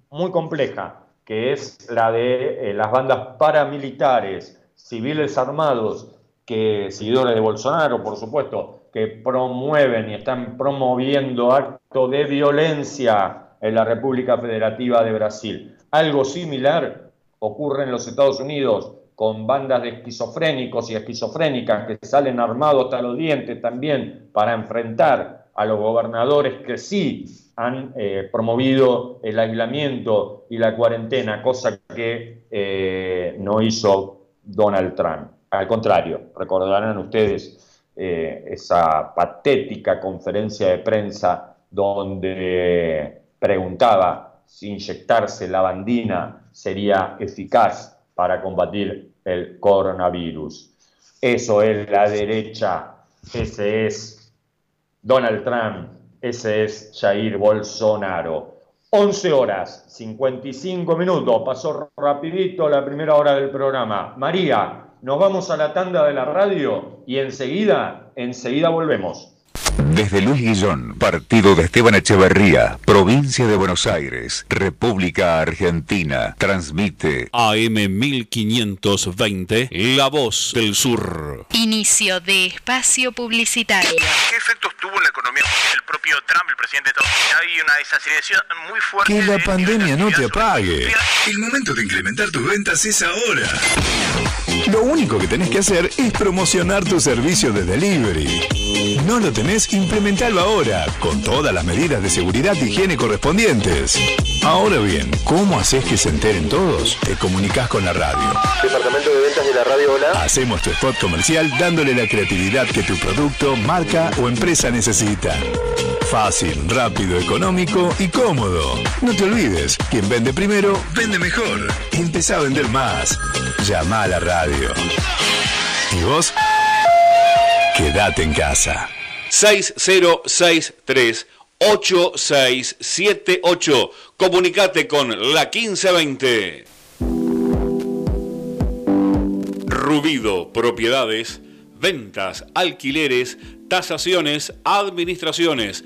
muy compleja que es la de eh, las bandas paramilitares, civiles armados, que seguidores de Bolsonaro, por supuesto, que promueven y están promoviendo actos de violencia en la República Federativa de Brasil. Algo similar ocurre en los Estados Unidos con bandas de esquizofrénicos y esquizofrénicas que salen armados hasta los dientes también para enfrentar a los gobernadores que sí han eh, promovido el aislamiento y la cuarentena, cosa que eh, no hizo Donald Trump. Al contrario, recordarán ustedes eh, esa patética conferencia de prensa donde preguntaba si inyectarse la bandina sería eficaz para combatir el coronavirus. Eso es la derecha, ese es Donald Trump, ese es Jair Bolsonaro. 11 horas, 55 minutos, pasó rapidito la primera hora del programa. María, nos vamos a la tanda de la radio y enseguida, enseguida volvemos. Desde Luis Guillón, partido de Esteban Echeverría, provincia de Buenos Aires, República Argentina, transmite AM 1520, La Voz del Sur. Inicio de espacio publicitario. ¿Qué efectos tuvo en la economía el propio Trump, el presidente de Estados Unidos? Hay una desaceleración muy fuerte. Que la de- pandemia no te apague. El momento de incrementar tus ventas es ahora. Lo único que tenés que hacer es promocionar tu servicio de delivery. ¿No lo tenés? Implementalo ahora, con todas las medidas de seguridad y higiene correspondientes. Ahora bien, ¿cómo haces que se enteren todos? Te comunicas con la radio. Departamento de ventas de la radio Hola. Hacemos tu spot comercial dándole la creatividad que tu producto, marca o empresa necesita. Fácil, rápido, económico y cómodo. No te olvides, quien vende primero, vende mejor. Empezá a vender más. Llama a la radio. ¿Y vos? Quédate en casa. 6063 8678. Comunicate con la 1520. Rubido Propiedades, ventas, alquileres, tasaciones, administraciones.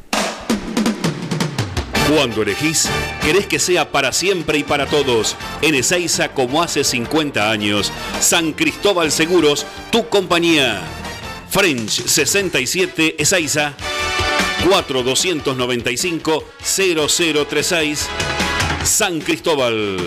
Cuando elegís, querés que sea para siempre y para todos. En Ezeiza, como hace 50 años. San Cristóbal Seguros, tu compañía. French 67 Ezeiza. 4295-0036. San Cristóbal.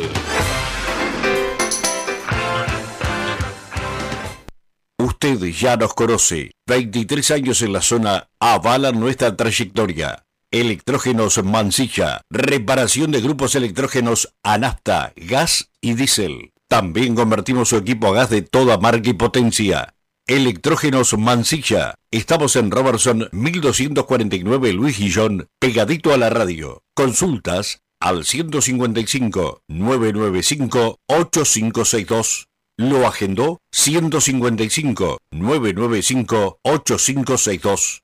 Usted ya nos conoce. 23 años en la zona avalan nuestra trayectoria. Electrógenos Mansilla. Reparación de grupos electrógenos a nafta, gas y diésel. También convertimos su equipo a gas de toda marca y potencia. Electrógenos Mansilla. Estamos en Robertson 1249 Luis Guillón, pegadito a la radio. Consultas al 155 995 8562. Lo agendó 155 995 8562.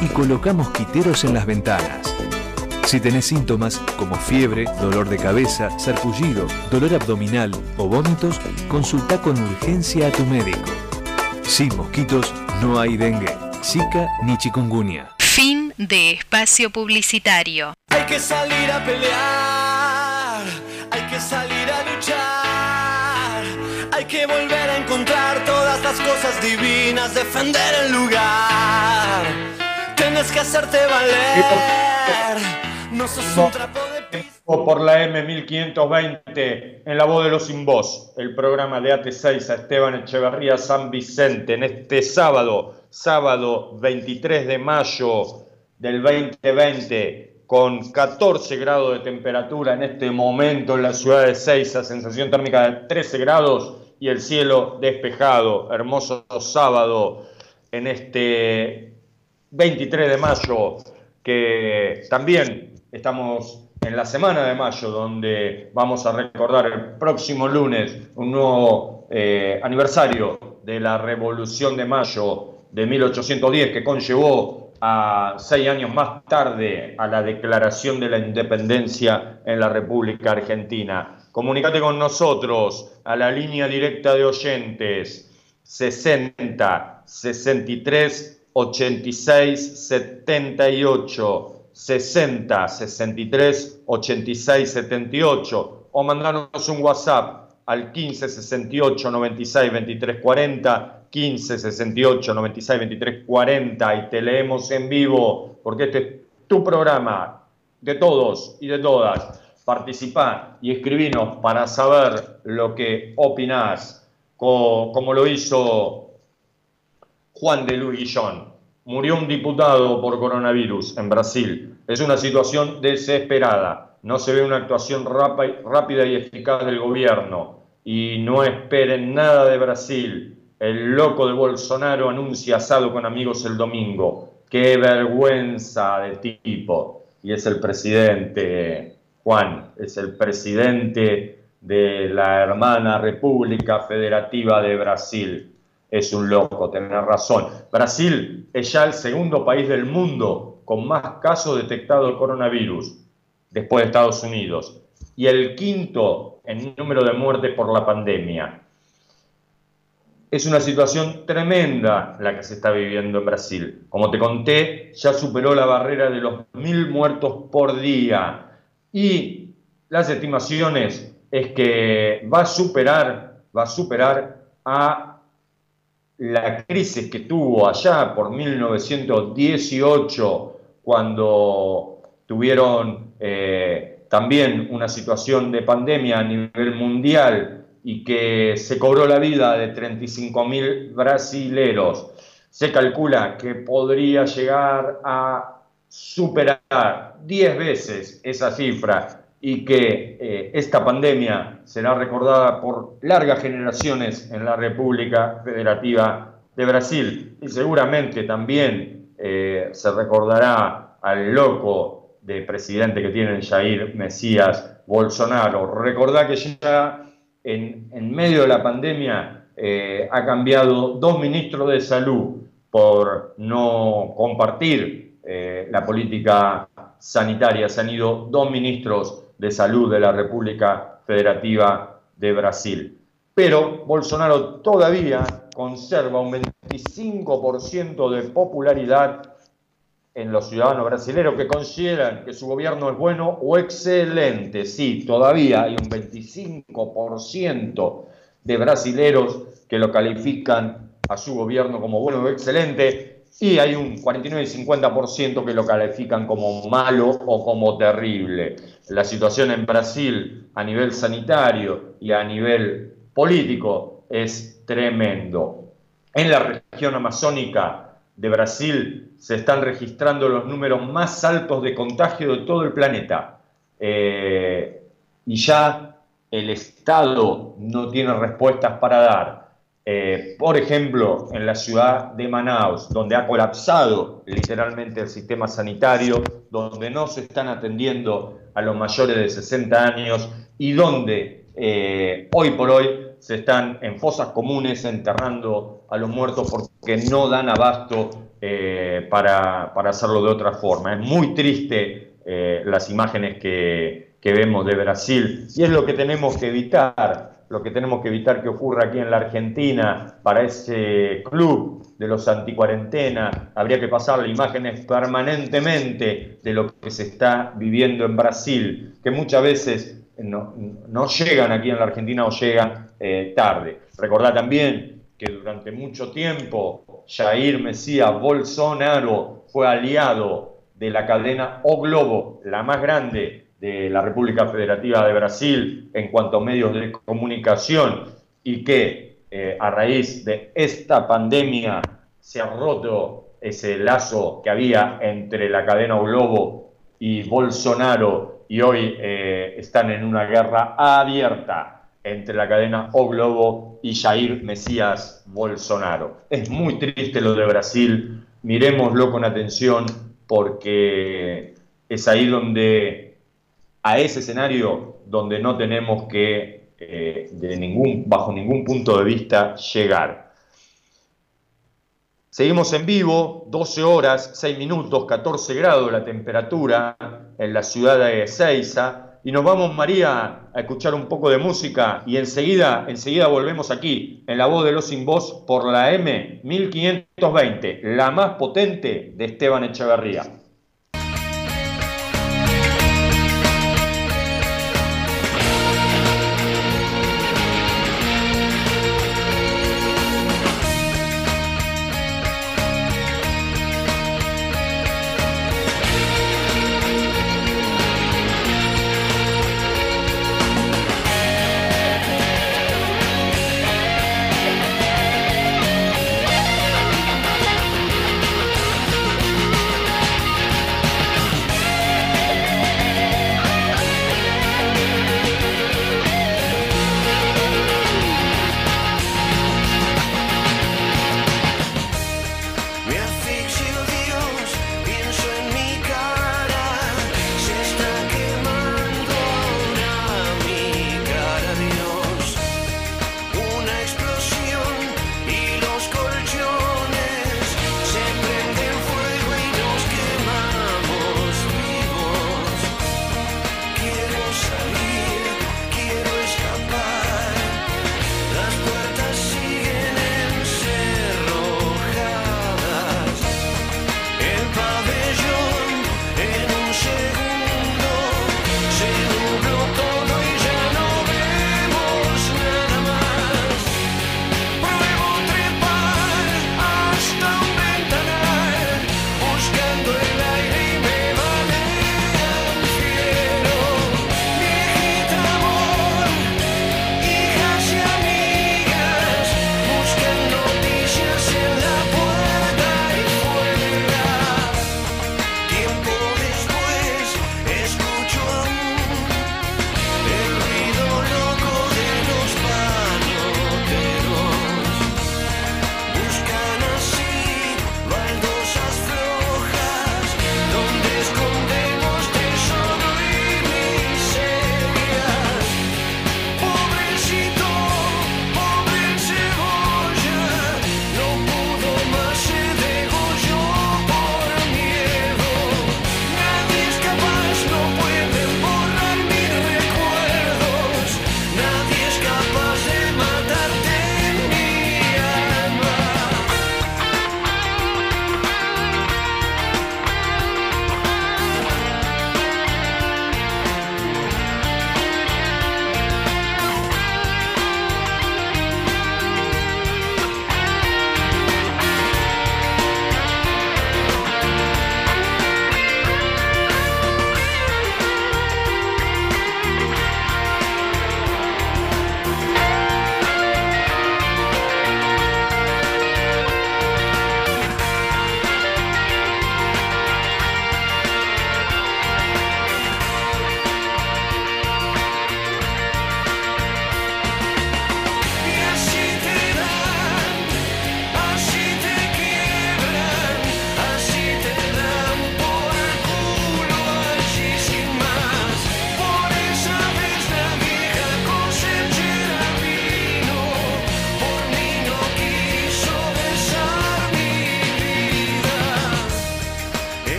y coloca mosquiteros en las ventanas. Si tenés síntomas como fiebre, dolor de cabeza, sarpullido, dolor abdominal o vómitos, consulta con urgencia a tu médico. Sin mosquitos no hay dengue, zika ni chikungunya. Fin de espacio publicitario. Hay que salir a pelear, hay que salir a luchar, hay que volver a encontrar todas las cosas divinas, defender el lugar. Tienes que hacerte valer, No sos un trapo de por la M1520 en la voz de los sin voz, el programa de AT6 a Esteban Echeverría San Vicente en este sábado, sábado 23 de mayo del 2020, con 14 grados de temperatura en este momento en la ciudad de Seiza, sensación térmica de 13 grados y el cielo despejado, hermoso sábado en este 23 de mayo, que también estamos en la semana de mayo, donde vamos a recordar el próximo lunes un nuevo eh, aniversario de la Revolución de Mayo de 1810, que conllevó a seis años más tarde a la declaración de la independencia en la República Argentina. Comunicate con nosotros a la línea directa de oyentes 60 63 86 78 60 63 86 78 o mandarnos un WhatsApp al 15 68 96 23 40 15 68 96 23 40 y te leemos en vivo porque este es tu programa. De todos y de todas. Participá y escribinos para saber lo que opinás, como, lo hizo Juan de Luis Guillón murió un diputado por coronavirus en Brasil. Es una situación desesperada. No se ve una actuación rápida y eficaz del gobierno. Y no esperen nada de Brasil. El loco de Bolsonaro anuncia asado con amigos el domingo. Qué vergüenza de tipo. Y es el presidente, Juan, es el presidente de la hermana República Federativa de Brasil es un loco, tenés razón. Brasil es ya el segundo país del mundo con más casos detectados de coronavirus, después de Estados Unidos, y el quinto en número de muertes por la pandemia. Es una situación tremenda la que se está viviendo en Brasil. Como te conté, ya superó la barrera de los mil muertos por día. Y las estimaciones es que va a superar, va a superar a la crisis que tuvo allá por 1918, cuando tuvieron eh, también una situación de pandemia a nivel mundial y que se cobró la vida de 35.000 brasileros, se calcula que podría llegar a superar 10 veces esa cifra y que eh, esta pandemia será recordada por largas generaciones en la República Federativa de Brasil y seguramente también eh, se recordará al loco de presidente que tiene Jair Mesías Bolsonaro. Recordá que ya en, en medio de la pandemia eh, ha cambiado dos ministros de salud por no compartir la política sanitaria. Se han ido dos ministros de Salud de la República Federativa de Brasil. Pero Bolsonaro todavía conserva un 25% de popularidad en los ciudadanos brasileños que consideran que su gobierno es bueno o excelente. Sí, todavía hay un 25% de brasileros que lo califican a su gobierno como bueno o excelente y hay un 49 y 50% que lo califican como malo o como terrible la situación en Brasil a nivel sanitario y a nivel político es tremendo. En la región amazónica de Brasil se están registrando los números más altos de contagio de todo el planeta. Eh, y ya el Estado no tiene respuestas para dar. Eh, por ejemplo, en la ciudad de Manaus, donde ha colapsado literalmente el sistema sanitario, donde no se están atendiendo a los mayores de 60 años y donde eh, hoy por hoy se están en fosas comunes enterrando a los muertos porque no dan abasto eh, para, hacerlo de otra forma. Es muy triste las imágenes que, que vemos de Brasil y es lo que tenemos que evitar lo que tenemos que evitar que ocurra aquí en la Argentina para ese club de los anticuarentena. Habría que pasarle imágenes permanentemente de lo que se está viviendo en Brasil, que muchas veces no, llegan aquí en la Argentina o llegan eh, tarde. Recordá también que durante mucho tiempo Jair Mesías Bolsonaro fue aliado de la cadena O Globo, la más grande de la República Federativa de Brasil en cuanto a medios de comunicación y que eh, a raíz de esta pandemia se ha roto ese lazo que había entre la cadena Globo y Bolsonaro y hoy eh, están en una guerra abierta entre la cadena O Globo y Jair Mesías Bolsonaro. Es muy triste lo de Brasil, miremoslo con atención porque es ahí donde, a ese escenario donde no tenemos que, eh, de ningún, bajo ningún punto de vista, llegar. Seguimos en vivo, 12 horas, 6 minutos, 14 grados la temperatura en la ciudad de Ezeiza. Y nos vamos, María, a escuchar un poco de música y enseguida, enseguida volvemos aquí, en la voz de los sin voz, por la M 1520, la más potente de Esteban Echeverría.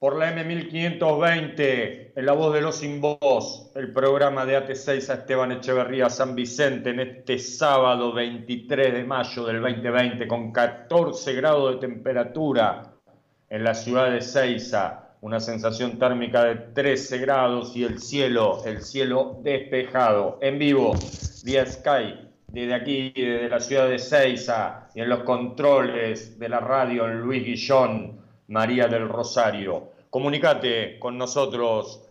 Por la M1520, en la voz de los sin voz, el programa de AT6 a Esteban Echeverría San Vicente en este sábado 23 de mayo del 2020 con 14 grados de temperatura en la ciudad de Ceiza una sensación térmica de 13 grados y el cielo, el cielo despejado, en vivo, vía Sky, desde aquí, desde la ciudad de Ceiza y en los controles de la radio Luis Guillón, María del Rosario. Comunicate con nosotros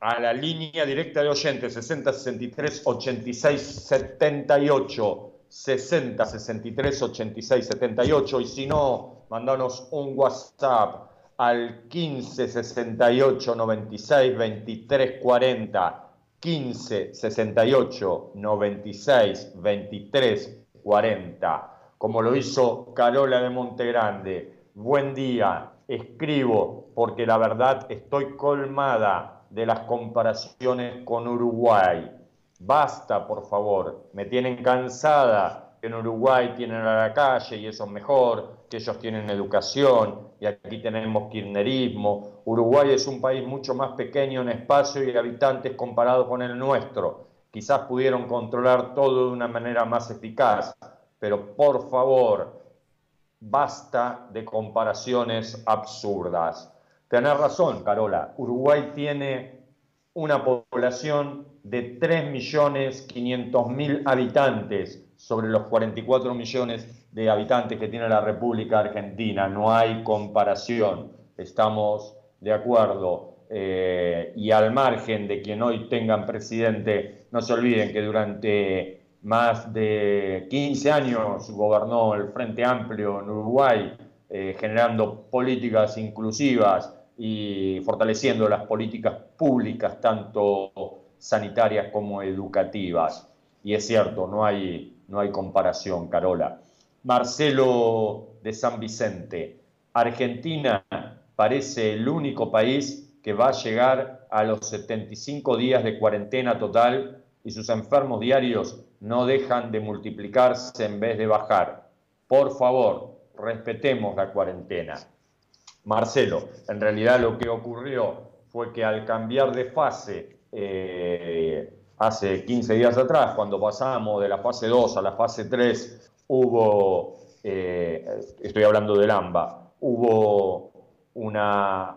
a la línea directa de oyentes 60 63 86 78 60 63 86 78 y si no, mandanos un WhatsApp al 15 68 96 23 40 15 68 96 23 40 como lo hizo Carola de Montegrande. Buen día escribo porque la verdad estoy colmada de las comparaciones con Uruguay basta por favor me tienen cansada que en Uruguay tienen a la calle y eso es mejor, que ellos tienen educación y aquí tenemos kirchnerismo. Uruguay es un país mucho más pequeño en espacio y habitantes comparado con el nuestro. Quizás pudieron controlar todo de una manera más eficaz, pero por favor, basta de comparaciones absurdas. Tenés razón, Carola, Uruguay tiene una población de 3.500.000 habitantes sobre los 44 millones de habitantes que tiene la República Argentina. No hay comparación. Estamos de acuerdo. Eh, y al margen de quien hoy tengan presidente, no se olviden que durante más de 15 años gobernó el Frente Amplio en Uruguay, eh, generando políticas inclusivas y fortaleciendo las políticas públicas, tanto sanitarias como educativas. Y es cierto, no hay no hay comparación, Carola. Marcelo de San Vicente, Argentina parece el único país que va a llegar a los 75 días de cuarentena total y sus enfermos diarios no dejan de multiplicarse en vez de bajar. Por favor, respetemos la cuarentena. Marcelo, en realidad lo que ocurrió fue que al cambiar de fase eh, hace 15 días atrás, cuando pasamos de la fase 2 a la fase 3, hubo, eh, estoy hablando del AMBA, hubo una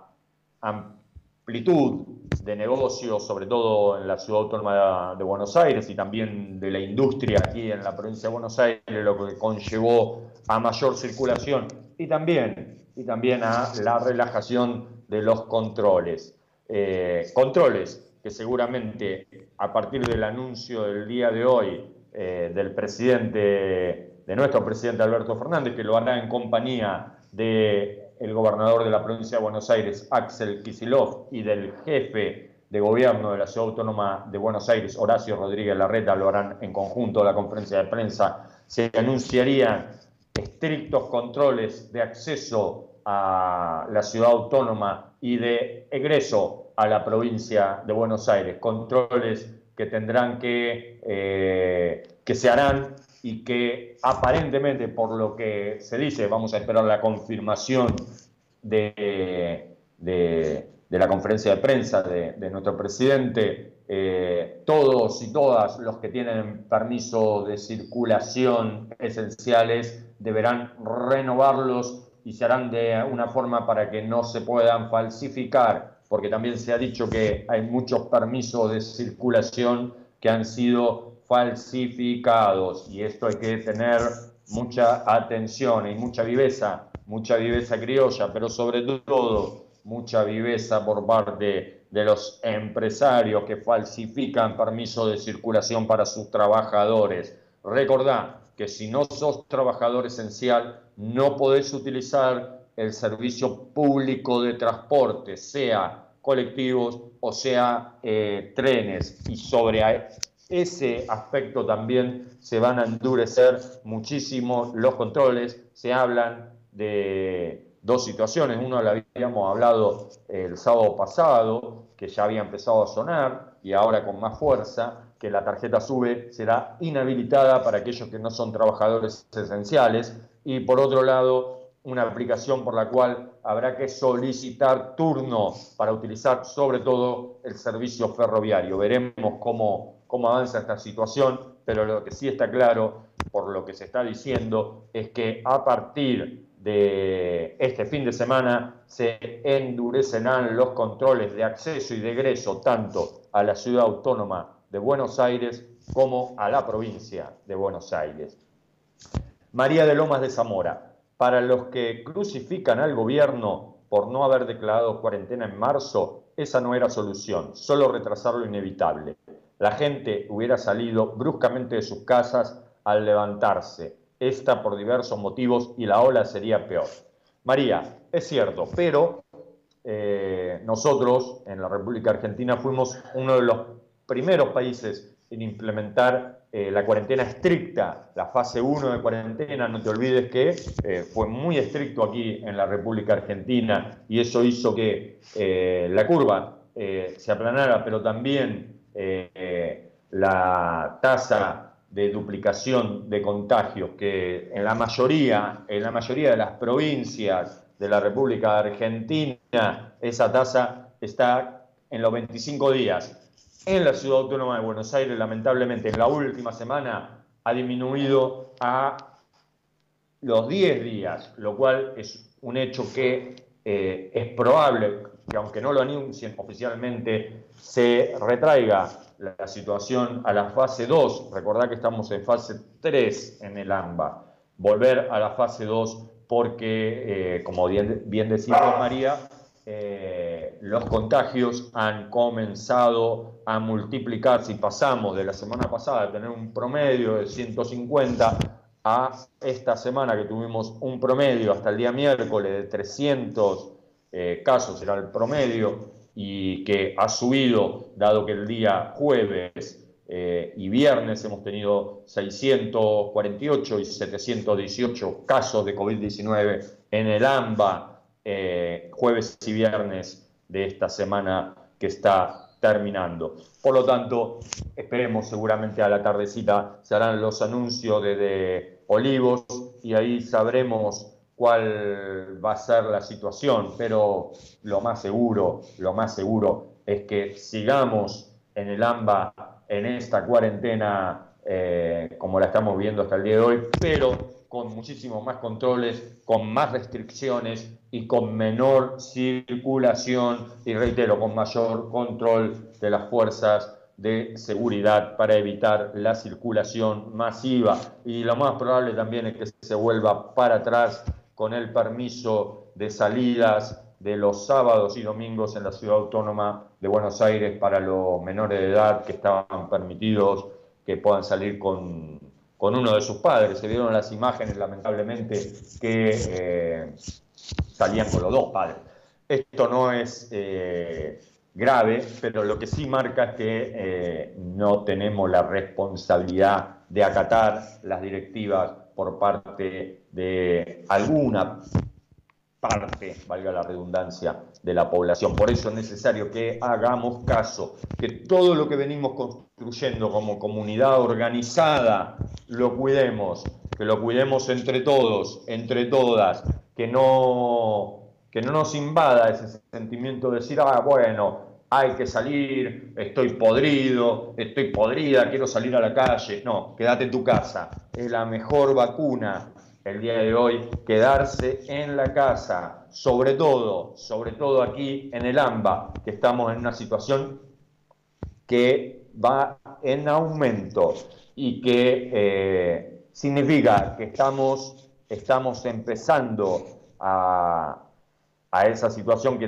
amplitud de negocios, sobre todo en la ciudad autónoma de Buenos Aires y también de la industria aquí en la provincia de Buenos Aires, lo que conllevó a mayor circulación y también, y también a la relajación de los controles. Eh, controles que seguramente a partir del anuncio del día de hoy eh, del presidente, de nuestro presidente Alberto Fernández, que lo hará en compañía del el gobernador de la provincia de Buenos Aires, Axel Kisilov, y del jefe de gobierno de la Ciudad Autónoma de Buenos Aires, Horacio Rodríguez Larreta, lo harán en conjunto la conferencia de prensa, se anunciarían estrictos controles de acceso a la ciudad autónoma y de egreso a la provincia de Buenos Aires, controles que tendrán que, eh, que se harán y que aparentemente, por lo que se dice, vamos a esperar la confirmación de, de, la conferencia de prensa de, nuestro presidente, eh, todos y todas los que tienen permiso de circulación esenciales deberán renovarlos y se harán de una forma para que no se puedan falsificar porque también se ha dicho que hay muchos permisos de circulación que han sido falsificados y esto hay que tener mucha atención y mucha viveza, mucha viveza criolla, pero sobre todo mucha viveza por parte de los empresarios que falsifican permisos de circulación para sus trabajadores. Recordá que si no sos trabajador esencial, no podés utilizar el servicio público de transporte, sea colectivos o sea eh, trenes. Y sobre ese aspecto también se van a endurecer muchísimo los controles. Se hablan de, dos situaciones. Uno la habíamos hablado el sábado pasado, que ya había empezado a sonar y ahora con más fuerza, que la tarjeta SUBE será inhabilitada para aquellos que no son trabajadores esenciales. Y por otro lado, una aplicación por la cual habrá que solicitar turno para utilizar sobre todo el servicio ferroviario. Veremos cómo, cómo avanza esta situación, pero lo que sí está claro, por lo que se está diciendo, es que a partir de este fin de semana se endurecerán los controles de acceso y de egreso tanto a la ciudad autónoma de Buenos Aires como a la provincia de Buenos Aires. María de Lomas de Zamora, para los que crucifican al gobierno por no haber declarado cuarentena en marzo, esa no era solución, solo retrasar lo inevitable. La gente hubiera salido bruscamente de sus casas al levantarse, esta por diversos motivos y la ola sería peor. María, es cierto, pero eh, nosotros en la República Argentina fuimos uno de los primeros países en implementar eh, la cuarentena estricta, la fase 1 de cuarentena, no te olvides que eh, fue muy estricto aquí en la República Argentina y eso hizo que la curva se aplanara, pero también la tasa de duplicación de contagios que en la mayoría, en la mayoría de las provincias de la República Argentina, esa tasa está en los 25 días. En la ciudad autónoma de Buenos Aires, lamentablemente, en la última semana ha disminuido a los 10 días, lo cual es un hecho que eh, es probable que aunque no lo anuncien oficialmente, se retraiga la situación a la fase 2. Recordad que estamos en fase 3 en el AMBA. Volver a la fase 2 porque, eh, como bien, bien decía María, eh, los contagios han comenzado a multiplicarse y pasamos de la semana pasada de tener un promedio de 150 a esta semana que tuvimos un promedio hasta el día miércoles de 300 eh, casos, era el promedio, y que ha subido, dado que el día jueves eh, y viernes hemos tenido 648 y 718 casos de COVID-19 en el AMBA, eh, jueves y viernes de esta semana que está terminando. Por lo tanto, esperemos seguramente a la tardecita se harán los anuncios de Olivos y ahí sabremos cuál va a ser la situación, pero lo más seguro, lo más seguro es que sigamos en el AMBA en esta cuarentena eh, como la estamos viendo hasta el día de hoy, pero con muchísimos más controles, con más restricciones y con menor circulación y reitero, con mayor control de las fuerzas de seguridad para evitar la circulación masiva. Y lo más probable también es que se vuelva para atrás con el permiso de salidas de los sábados y domingos en la ciudad autónoma de Buenos Aires para los menores de edad que estaban permitidos que puedan salir con, uno de sus padres. Se vieron las imágenes, lamentablemente, que eh, salían con los dos padres. Esto no es eh, grave, pero lo que sí marca es que eh, no tenemos la responsabilidad de acatar las directivas por parte de alguna parte, valga la redundancia, de la población. Por eso es necesario que hagamos caso, que todo lo que venimos construyendo como comunidad organizada lo cuidemos, que lo cuidemos entre todos, entre todas, que no, que no nos invada ese sentimiento de decir, ah, bueno, hay que salir, estoy podrido, estoy podrida, quiero salir a la calle. No, quédate en tu casa. Es la mejor vacuna el día de hoy, quedarse en la casa, sobre todo, sobre todo aquí en el AMBA, que estamos en una situación que va en aumento y que eh, significa que estamos, estamos empezando a, a esa situación que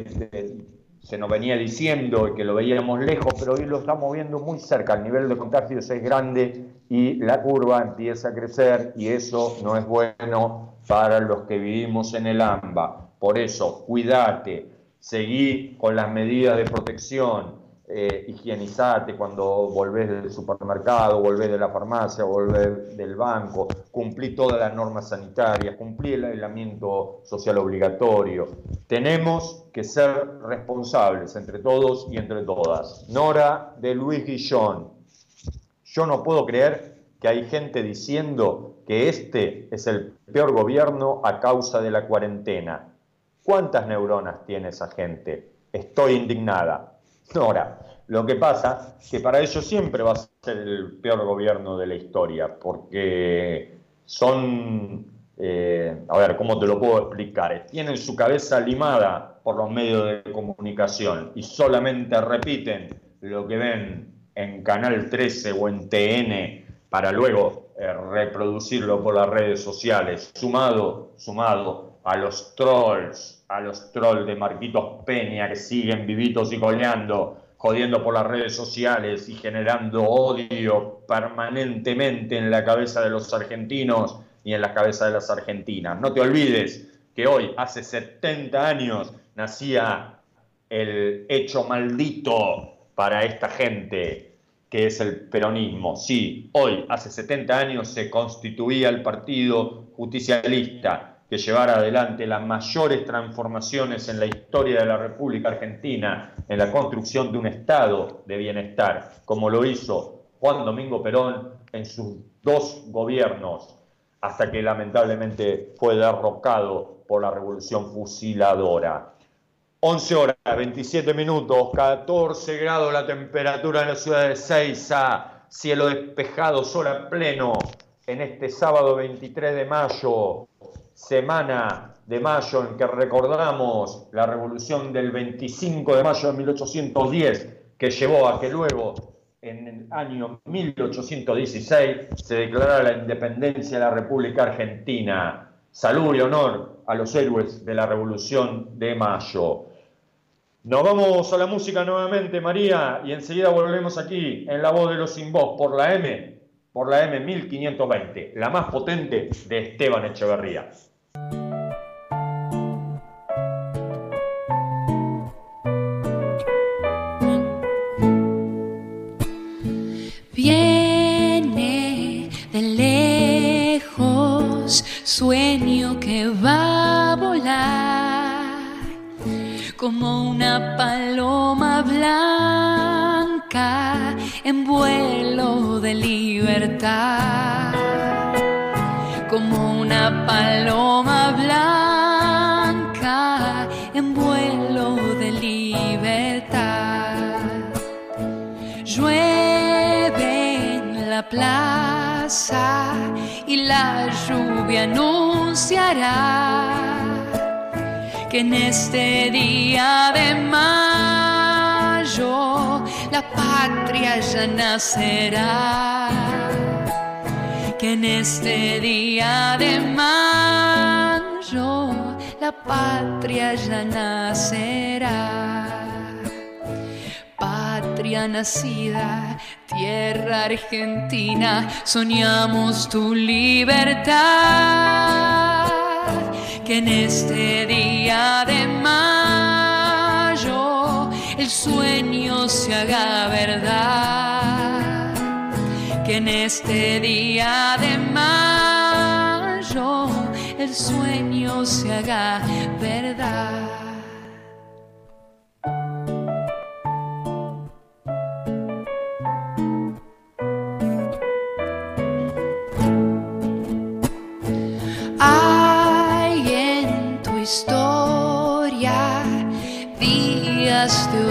se nos venía diciendo y que lo veíamos lejos, pero hoy lo estamos viendo muy cerca, el nivel de contagios es grande y la curva empieza a crecer y eso no es bueno para los que vivimos en el AMBA. Por eso, cuídate, seguí con las medidas de protección, eh, higienizate cuando volvés del supermercado, volvés de la farmacia, volvés del banco, cumplí todas las normas sanitarias, cumplí el aislamiento social obligatorio. Tenemos que ser responsables entre todos y entre todas. Nora de Luis Guillón, yo no puedo creer que hay gente diciendo que este es el peor gobierno a causa de la cuarentena. ¿Cuántas neuronas tiene esa gente? Estoy indignada. Ahora, lo que pasa es que para ellos siempre va a ser el peor gobierno de la historia, porque son, eh, a ver, ¿cómo te lo puedo explicar? Tienen su cabeza limada por los medios de comunicación y solamente repiten lo que ven en Canal 13 o en TN para luego eh, reproducirlo por las redes sociales, sumado, sumado a los trolls, a los trolls de Marquitos Peña que siguen vivitos y coleando, jodiendo por las redes sociales y generando odio permanentemente en la cabeza de los argentinos y en la cabeza de las argentinas. No te olvides que hoy, hace 70 años, nacía el hecho maldito para esta gente, que es el peronismo. Sí, hoy, hace 70 años, se constituía el partido justicialista que llevara adelante las mayores transformaciones en la historia de la República Argentina, en la construcción de un Estado de bienestar, como lo hizo Juan Domingo Perón en sus dos gobiernos, hasta que lamentablemente fue derrocado por la revolución fusiladora. 11 horas, 27 minutos, 14 grados la temperatura en la ciudad de Seiza, cielo despejado, sol a pleno en este sábado 23 de mayo, semana de mayo en que recordamos la revolución del 25 de mayo de 1810 que llevó a que luego en el año 1816 se declarara la independencia de la República Argentina. Salud y honor a los héroes de la Revolución de Mayo. Nos vamos a la música nuevamente, María, y enseguida volvemos aquí en La Voz de los Sin Voz por la M, por la M 1520, la más potente de Esteban Echeverría. Vuelo de libertad, como una paloma blanca en vuelo de libertad. Llueve en la plaza y la lluvia anunciará que en este día de mayo la patria ya nacerá. Que en este día de mayo la patria ya nacerá. Patria nacida, tierra argentina, soñamos tu libertad que en este día de mayo el sueño se haga verdad. Que en este día de mayo el sueño se haga verdad.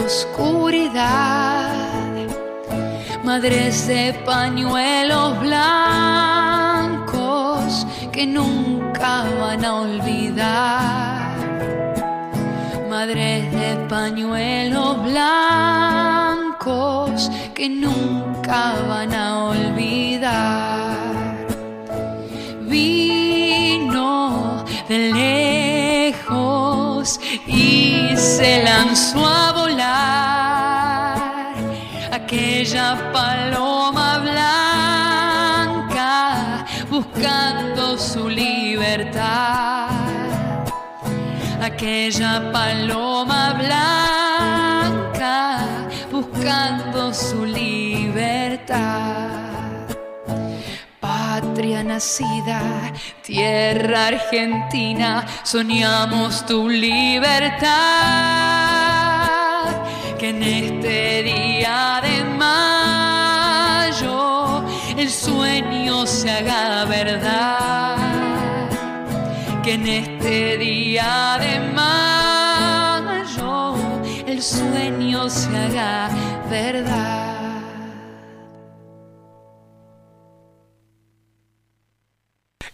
Oscuridad, madres de pañuelos blancos que nunca van a olvidar, madres de pañuelos blancos que nunca van a olvidar. Vino de lejos y se lanzó a aquella paloma blanca buscando su libertad. Aquella paloma blanca buscando su libertad. Patria nacida, tierra argentina, soñamos tu libertad. Que en este día de mayo el sueño se haga verdad. Que en este día de mayo el sueño se haga verdad.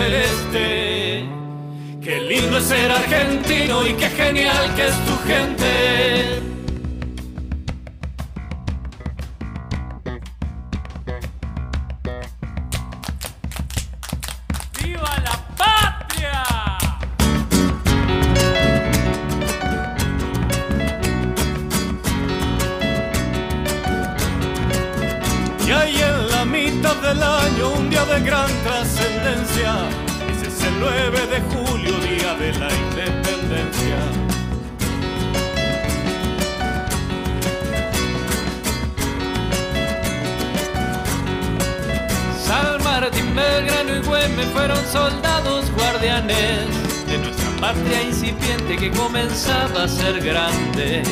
Celeste. Qué lindo es ser argentino y qué genial que es tu gente. De nuestra patria incipiente que comenzaba a ser grande.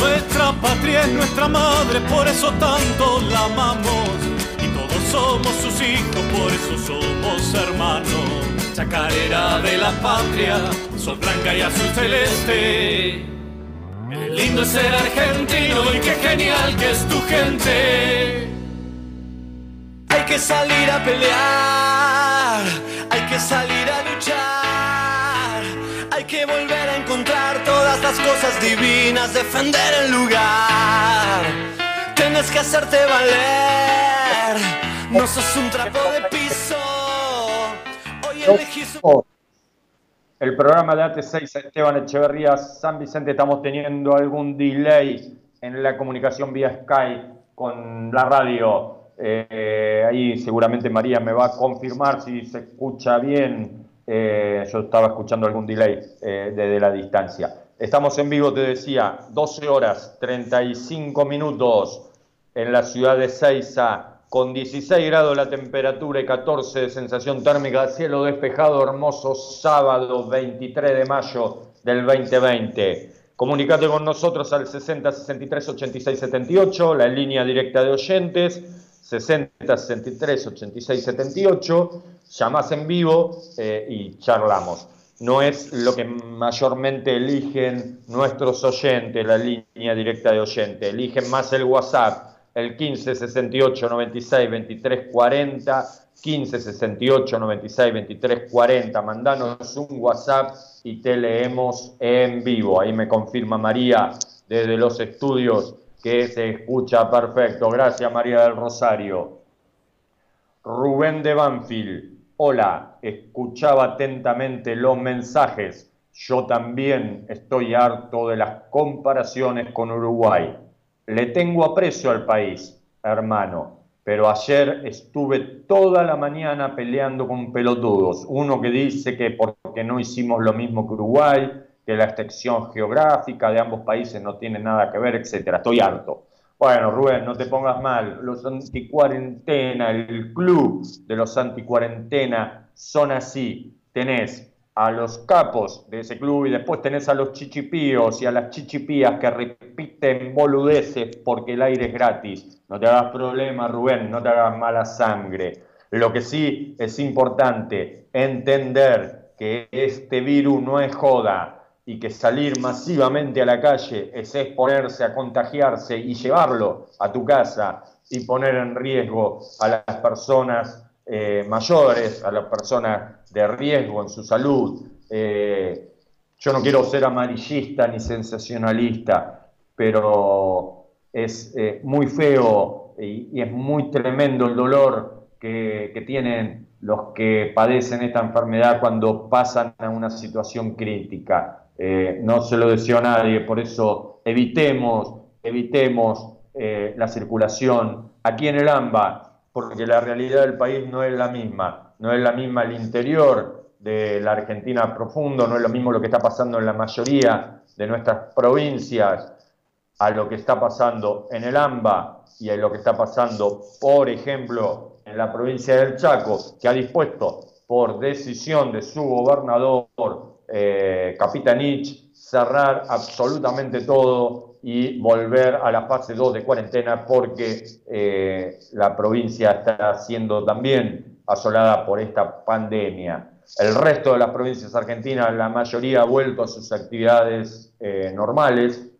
Nuestra patria es nuestra madre, por eso tanto la amamos. Y todos somos sus hijos, por eso somos hermanos. Chacarera de la patria, sol blanca y azul celeste. Lindo es ser argentino y qué genial que es tu gente. Hay que salir a pelear, hay que salir a luchar, hay que volver a encontrar todas las cosas divinas, defender el lugar. Tienes que hacerte valer, no sos un trapo de piso. Hoy elegís un... El programa de AT6 Esteban Echeverría San Vicente estamos teniendo algún delay en la comunicación vía Skype con la radio. Eh, ahí seguramente María me va a confirmar si se escucha bien. Eh, yo estaba escuchando algún delay eh, desde la distancia. Estamos en vivo, te decía, 12 horas 35 minutos en la ciudad de Ceiza, con 16 grados la temperatura y 14 de sensación térmica, cielo despejado, hermoso sábado 23 de mayo del 2020. Comunicate con nosotros al 60 63 86 78, la línea directa de oyentes, 60 63 86 78, llamás en vivo eh, y charlamos. No es lo que mayormente eligen nuestros oyentes, la línea directa de oyentes, eligen más el WhatsApp el 15 68 96 23 40, 15 68 96 23 40. Mandanos un WhatsApp y te leemos en vivo. Ahí me confirma María desde los estudios que se escucha perfecto. Gracias María del Rosario. Rubén de Banfield. Hola, escuchaba atentamente los mensajes. Yo también estoy harto de las comparaciones con Uruguay. Le tengo aprecio al país, hermano, pero ayer estuve toda la mañana peleando con pelotudos. Uno que dice que porque no hicimos lo mismo que Uruguay, que la extensión geográfica de ambos países no tiene nada que ver, etcétera. Estoy harto. Bueno, Rubén, no te pongas mal. Los anticuarentena, el club de los anticuarentena son así. Tenés a los capos de ese club y después tenés a los chichipíos y a las chichipías que repiten boludeces porque el aire es gratis. No te hagas problema, Rubén, no te hagas mala sangre. Lo que sí es importante entender que este virus no es joda y que salir masivamente a la calle es exponerse a contagiarse y llevarlo a tu casa y poner en riesgo a las personas eh, mayores, a las personas de riesgo en su salud. Eh, yo no quiero ser amarillista ni sensacionalista, pero es eh, muy feo y, es muy tremendo el dolor que, tienen los que padecen esta enfermedad cuando pasan a una situación crítica. No se lo deseo a nadie, por eso evitemos, evitemos la circulación aquí en el AMBA, porque la realidad del país no es la misma no es la misma el interior de la Argentina profundo, no es lo mismo lo que está pasando en la mayoría de nuestras provincias a lo que está pasando en el AMBA y a lo que está pasando, por ejemplo, en la provincia del Chaco, que ha dispuesto por decisión de su gobernador eh, Capitanich cerrar absolutamente todo y volver a la fase 2 de cuarentena porque eh, la provincia está siendo también asolada por esta pandemia. El resto de las provincias argentinas, la mayoría ha vuelto a sus actividades eh, normales.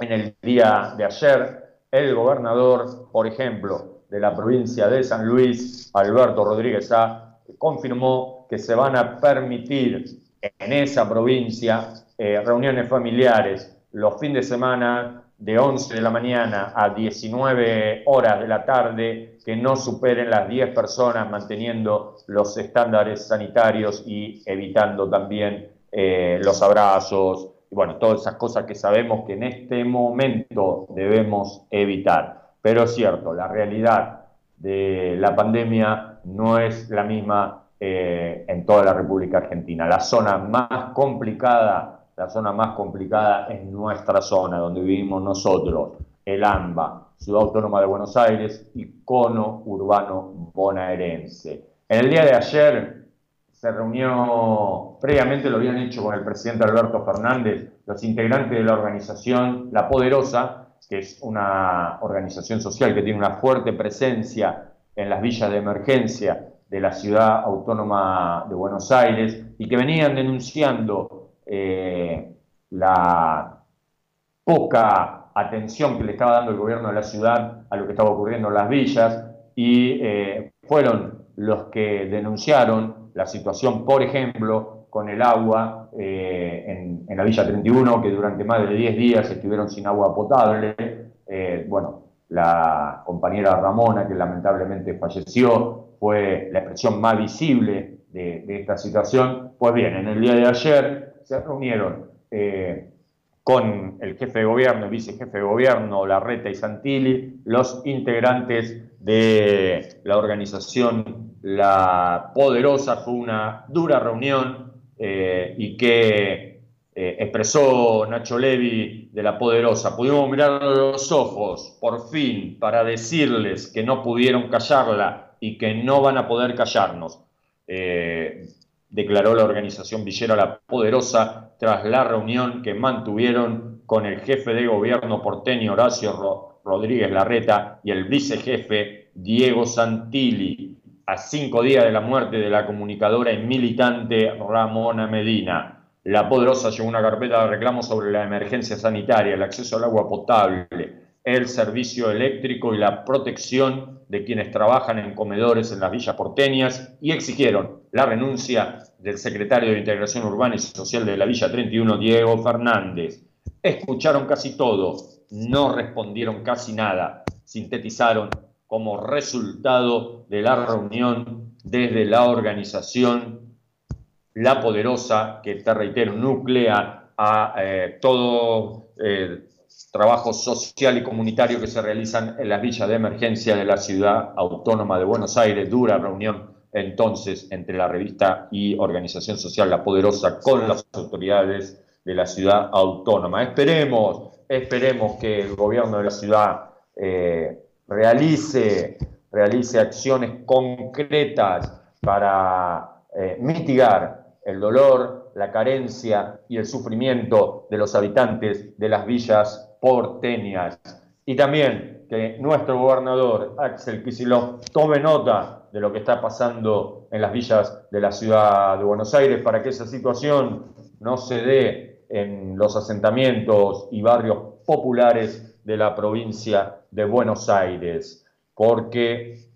En el día de ayer, el gobernador, por ejemplo, de la provincia de San Luis, Alberto Rodríguez A, confirmó que se van a permitir en esa provincia eh, reuniones familiares los fines de semana de 11 de la mañana a 19 horas de la tarde que no superen las 10 personas manteniendo los estándares sanitarios y evitando también eh, los abrazos y bueno, todas esas cosas que sabemos que en este momento debemos evitar. Pero es cierto, la realidad de la pandemia no es la misma eh, en toda la República Argentina. La zona más complicada la zona más complicada es nuestra zona, donde vivimos nosotros, el AMBA, Ciudad Autónoma de Buenos Aires y Cono Urbano Bonaerense. En el día de ayer se reunió, previamente lo habían hecho con el presidente Alberto Fernández, los integrantes de la organización La Poderosa, que es una organización social que tiene una fuerte presencia en las villas de emergencia de la ciudad autónoma de Buenos Aires y que venían denunciando eh, la poca atención que le estaba dando el gobierno de la ciudad a lo que estaba ocurriendo en las villas y eh, fueron los que denunciaron la situación, por ejemplo, con el agua eh, en, la Villa 31, que durante más de 10 días estuvieron sin agua potable. bueno, la compañera Ramona, que lamentablemente falleció, fue la expresión más visible de, de esta situación. Pues bien, en el día de ayer se reunieron eh, con el jefe de gobierno, el vicejefe de gobierno, Larreta y Santilli, los integrantes de la organización La Poderosa. Fue una dura reunión eh, y que eh, expresó Nacho Levi de La Poderosa. Pudimos mirar los ojos, por fin, para decirles que no pudieron callarla y que no van a poder callarnos declaró la organización Villera La Poderosa tras la reunión que mantuvieron con el jefe de gobierno porteño Horacio Rodríguez Larreta y el vicejefe Diego Santilli, a cinco días de la muerte de la comunicadora y militante Ramona Medina. La Poderosa llevó una carpeta de reclamos sobre la emergencia sanitaria, el acceso al agua potable, el servicio eléctrico y la protección de quienes trabajan en comedores en las villas porteñas y exigieron la renuncia del secretario de Integración Urbana y Social de la Villa 31, Diego Fernández. Escucharon casi todo, no respondieron casi nada, sintetizaron como resultado de la reunión desde la organización La Poderosa, que te reitero, nuclea a eh, todo eh, trabajo social y comunitario que se realizan en las villas de emergencia de la ciudad autónoma de Buenos Aires. Dura reunión entonces entre la revista y organización social La Poderosa con las autoridades de la ciudad autónoma. Esperemos, esperemos que el gobierno de la ciudad eh, realice, realice acciones concretas para eh, mitigar el dolor, la carencia y el sufrimiento de los habitantes de las villas porteñas. Y también que nuestro gobernador, Axel Kicillof, tome nota de lo que está pasando en las villas de la ciudad de Buenos Aires para que esa situación no se dé en los asentamientos y barrios populares de la provincia de Buenos Aires, porque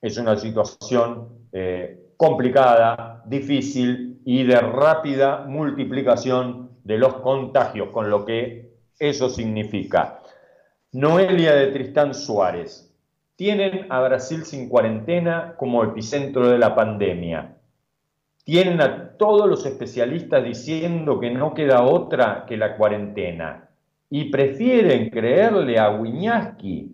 es una situación eh, complicada, difícil y de rápida multiplicación de los contagios, con lo que eso significa. Noelia de Tristán Suárez. Tienen a Brasil sin cuarentena como epicentro de la pandemia. Tienen a todos los especialistas diciendo que no queda otra que la cuarentena. Y prefieren creerle a Wiñaski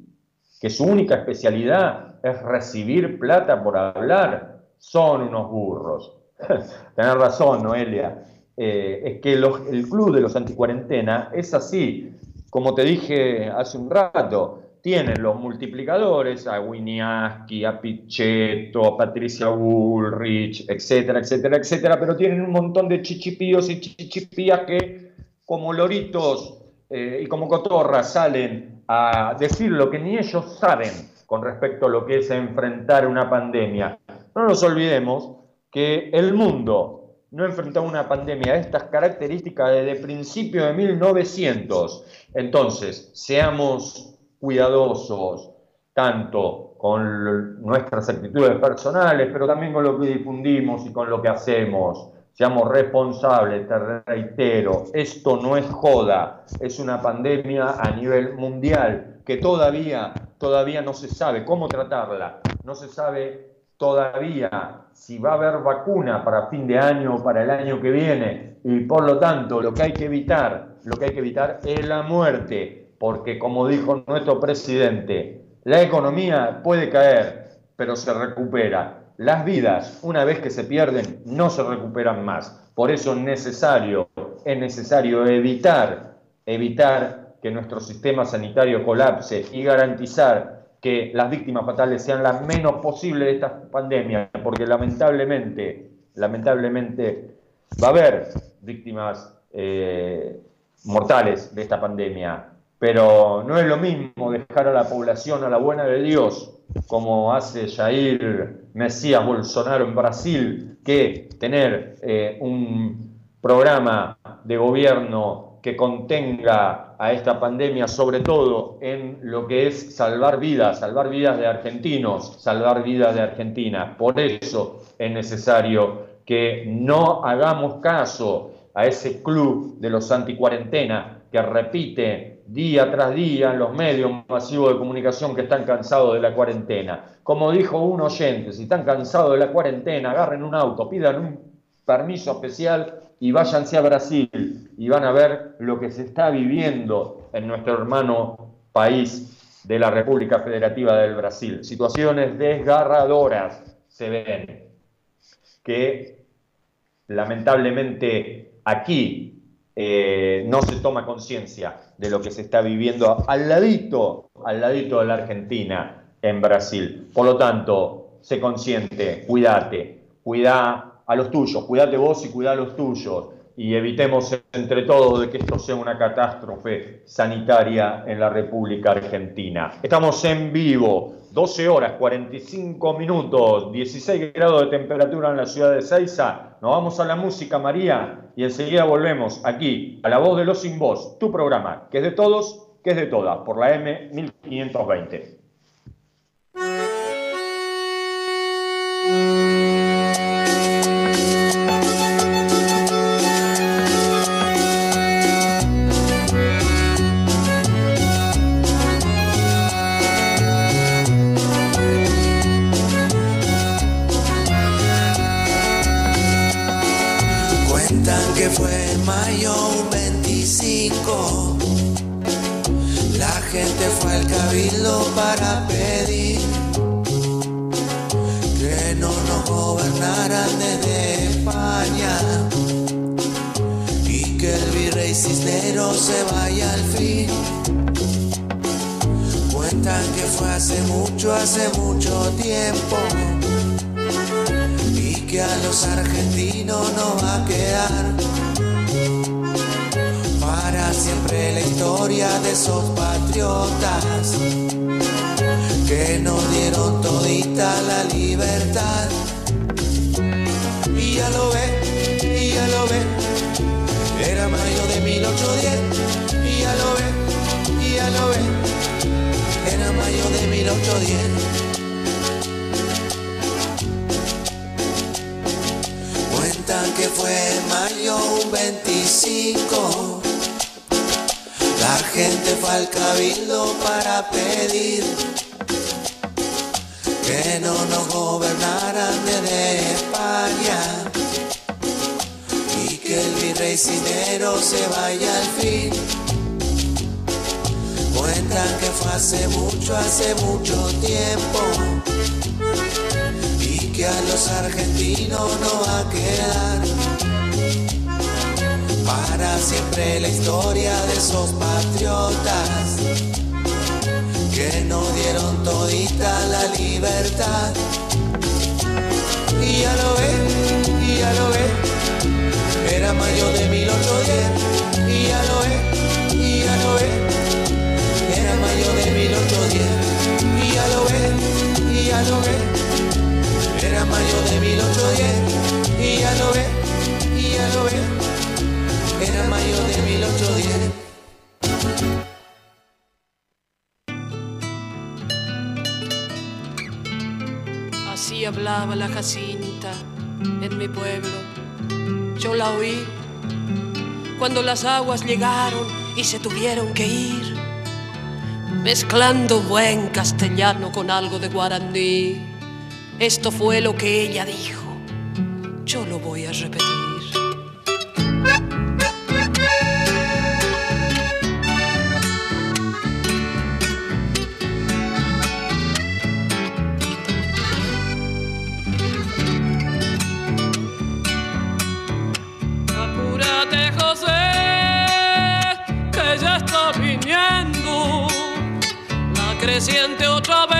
que su única especialidad es recibir plata por hablar. Son unos burros. Tenés razón, Noelia. Eh, es que el club de los anticuarentena es así. Como te dije hace un rato, tienen los multiplicadores a Winiaski, a Pichetto, a Patricia Bullrich, etcétera, etcétera, etcétera, pero tienen un montón de chichipíos y chichipías que como loritos eh, y como cotorras salen a decir lo que ni ellos saben con respecto a lo que es enfrentar una pandemia. No nos olvidemos que el mundo no enfrentaba una pandemia de estas características desde principio de 1900. Entonces, seamos cuidadosos, tanto con nuestras actitudes personales, pero también con lo que difundimos y con lo que hacemos. Seamos responsables, te reitero, esto no es joda, es una pandemia a nivel mundial que todavía, todavía no se sabe cómo tratarla, no se sabe todavía si va a haber vacuna para fin de año o para el año que viene y por lo tanto lo que hay que evitar, lo que hay que evitar es la muerte, porque como dijo nuestro presidente, la economía puede caer, pero se recupera. Las vidas, una vez que se pierden, no se recuperan más. Por eso es necesario, es necesario evitar, evitar que nuestro sistema sanitario colapse y garantizar que las víctimas fatales sean las menos posibles de esta pandemia, porque lamentablemente, lamentablemente va a haber víctimas eh, mortales de esta pandemia, pero no es lo mismo dejar a la población a la buena de Dios, como hace Jair Mesías Bolsonaro en Brasil, que tener eh, un programa de gobierno que contenga a esta pandemia, sobre todo en lo que es salvar vidas, salvar vidas de argentinos, salvar vidas de Argentina. Por eso es necesario que no hagamos caso a ese club de los anticuarentena que repite día tras día en los medios masivos de comunicación que están cansados de la cuarentena. Como dijo un oyente, si están cansados de la cuarentena, agarren un auto, pidan un permiso especial y váyanse a Brasil y van a ver lo que se está viviendo en nuestro hermano país de la República Federativa del Brasil. Situaciones desgarradoras se ven que lamentablemente aquí eh, no se toma conciencia de lo que se está viviendo al ladito, al ladito de la Argentina en Brasil. Por lo tanto, se consciente, cuídate, cuida a los tuyos, cuídate vos y cuida a los tuyos y evitemos entre todos de que esto sea una catástrofe sanitaria en la República Argentina. Estamos en vivo, 12 horas 45 minutos, 16 grados de temperatura en la ciudad de Seiza. Nos vamos a la música, María, y enseguida volvemos aquí a La Voz de los Sin Voz, tu programa, que es de todos, que es de todas, por la M1520. Mayo 25 gente fue al cabildo para pedir que no nos gobernaran desde España y que el virrey Cisneros se vaya al fin. Cuentan que fue hace mucho, hace mucho tiempo y que a los argentinos nos va a quedar para siempre la historia de esos patriotas que nos dieron todita la libertad. Y ya lo ve, y ya lo ve, era mayo de 1810. Y ya lo ve, y ya lo ve, era mayo de 1810. Cuentan que fue mayo un 25 la gente fue al cabildo para pedir que no nos gobernaran desde España y que el virrey Cinero se vaya al fin. Cuentan que fue hace mucho, hace mucho tiempo y que a los argentinos no va a quedar para siempre la historia de esos patriotas que nos dieron todita la libertad. Y ya lo ve, y ya lo ve, era mayo de 1810. Y ya lo ve, y ya lo ve, era mayo de 1810. Y ya lo ve, y ya lo ve, era mayo de 1810. Y ya lo ve, y ya mayo de 1810. Así hablaba la Jacinta en mi pueblo. Yo la oí cuando las aguas llegaron y se tuvieron que ir, mezclando buen castellano con algo de guaraní. Esto fue lo que ella dijo. Yo lo voy a repetir. Creciente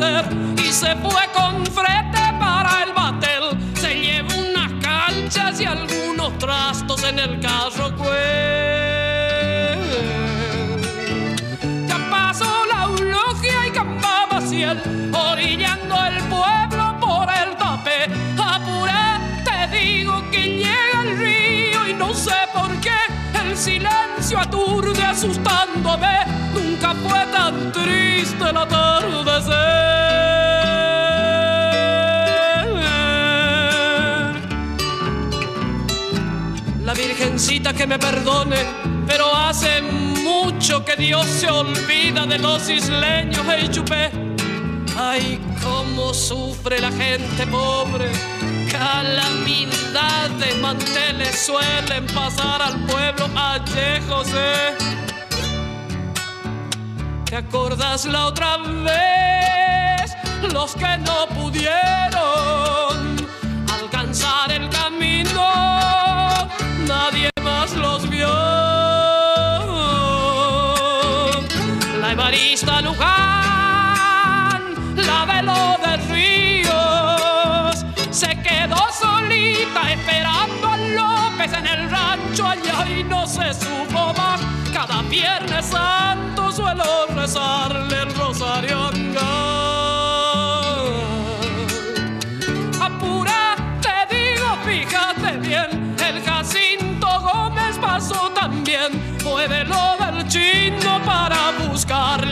y se fue con frete para el batel. Se llevó unas canchas y algunos trastos en el carro pues. Ya pasó la eulogia y campaba ciel, orillando el pueblo por el tapé. Apura, te digo que llega el río y no sé por qué el silencio aturde asustándome. Nunca fue tan triste el atardecer. La virgencita que me perdone, pero hace mucho que Dios se olvida de los isleños, hey chupé. Ay, cómo sufre la gente pobre. Calamidad de manteles suelen pasar al pueblo ayer, José. ¿Te acordás la otra vez? Los que no pudieron alcanzar el camino, nadie más los vio. La Evarista Luján, la velo de Ríos, se quedó solita esperando a López en el rancho allá y no se supo más. Cada viernes santo suelo rezarle el rosario Apura, te digo, fíjate bien, el Jacinto Gómez pasó también. Fue de lo del chino para buscar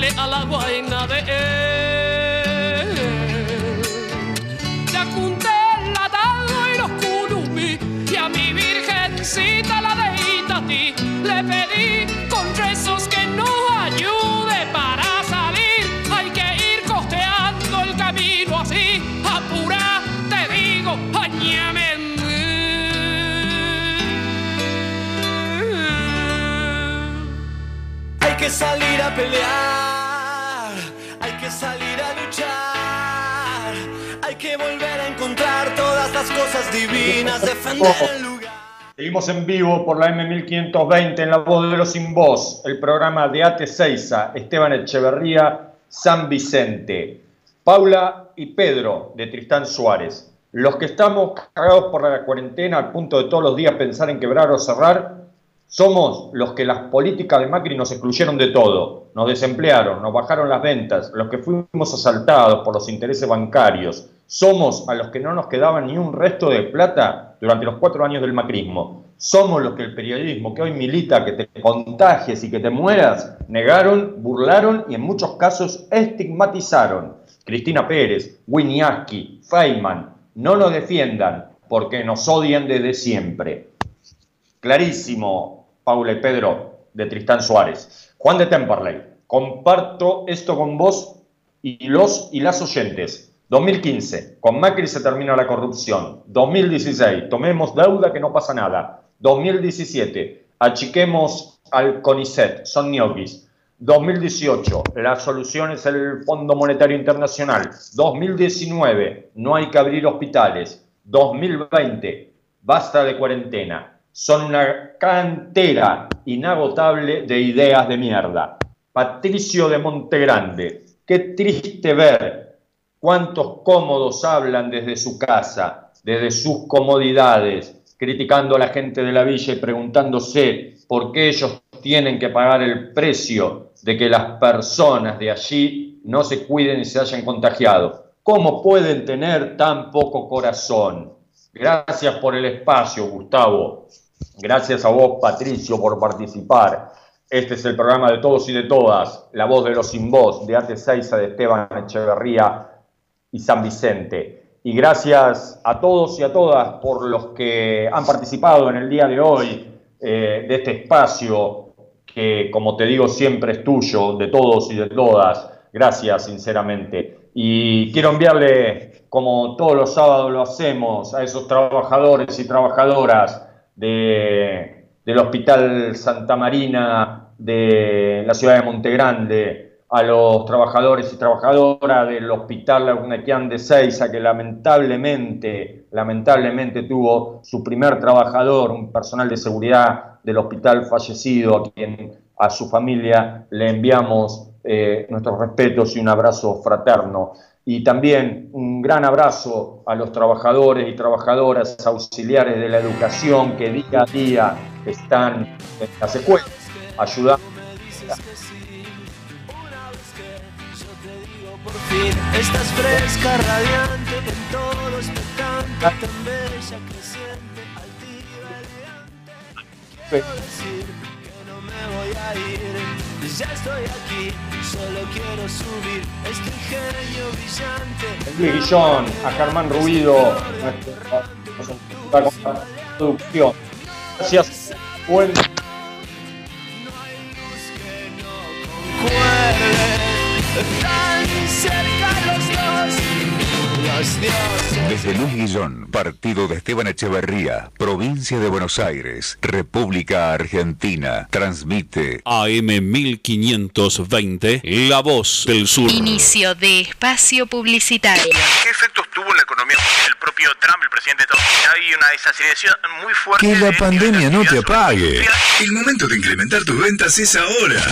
que salir a pelear, hay que salir a luchar, hay que volver a encontrar todas las cosas divinas, defender el lugar. Seguimos en vivo por la M1520 en la voz de los sin voz, el programa de Ate Seiza, Esteban Echeverría, San Vicente, Paula y Pedro de Tristán Suárez. Los que estamos cagados por la cuarentena, al punto de todos los días pensar en quebrar o cerrar, somos los que las políticas de Macri nos excluyeron de todo, nos desemplearon, nos bajaron las ventas, los que fuimos asaltados por los intereses bancarios. Somos a los que no nos quedaba ni un resto de plata durante los cuatro años del macrismo. Somos los que el periodismo que hoy milita que te contagies y que te mueras, negaron, burlaron y en muchos casos estigmatizaron. Cristina Pérez, Winiaski, Feynman, no nos defiendan porque nos odian desde siempre. Clarísimo, Paula y Pedro, de Tristán Suárez. Juan de Temperley, comparto esto con vos y los y las oyentes. 2015, con Macri se termina la corrupción. 2016, tomemos deuda que no pasa nada. 2017, achiquemos al CONICET, son ñoquis. 2018, la solución es el Fondo Monetario Internacional. 2019, no hay que abrir hospitales. 2020, basta de cuarentena son una cantera inagotable de ideas de mierda. Patricio de Montegrande, qué triste ver cuántos cómodos hablan desde su casa, desde sus comodidades, criticando a la gente de la villa y preguntándose por qué ellos tienen que pagar el precio de que las personas de allí no se cuiden y se hayan contagiado. ¿Cómo pueden tener tan poco corazón? Gracias por el espacio, Gustavo. Gracias a vos, Patricio, por participar. Este es el programa de todos y de todas, La Voz de los Sin Voz, de Ate Seiza, de Esteban Echeverría y San Vicente. Y gracias a todos y a todas por los que han participado en el día de hoy eh, de este espacio que, como te digo, siempre es tuyo, de todos y de todas. Gracias, sinceramente. Y quiero enviarle, como todos los sábados lo hacemos, a esos trabajadores y trabajadoras, de, del Hospital Santa Marina de la ciudad de Montegrande, a los trabajadores y trabajadoras del Hospital Laguna de Seiza, que lamentablemente, lamentablemente tuvo su primer trabajador, un personal de seguridad del hospital fallecido, a quien a su familia le enviamos eh, nuestros respetos y un abrazo fraterno. Y también un gran abrazo a los trabajadores y trabajadoras auxiliares de la educación que día a día están en la secuencia, ayudando. Me voy a ir ya estoy aquí, solo quiero subir este ingenio brillante. Luis Guillón, a Germán Ruido, nuestra producción. Gracias. Buen tan cerca los dos. Desde Luis Guillón, partido de Esteban Echeverría, provincia de Buenos Aires, República Argentina, transmite AM 1520, La Voz del Sur. Inicio de espacio publicitario. ¿Qué efectos tuvo en la economía el propio Trump, el presidente de Estados Unidos? Hay una desaceleración muy fuerte. Que la de- pandemia no te apague. El momento de incrementar tus ventas es ahora.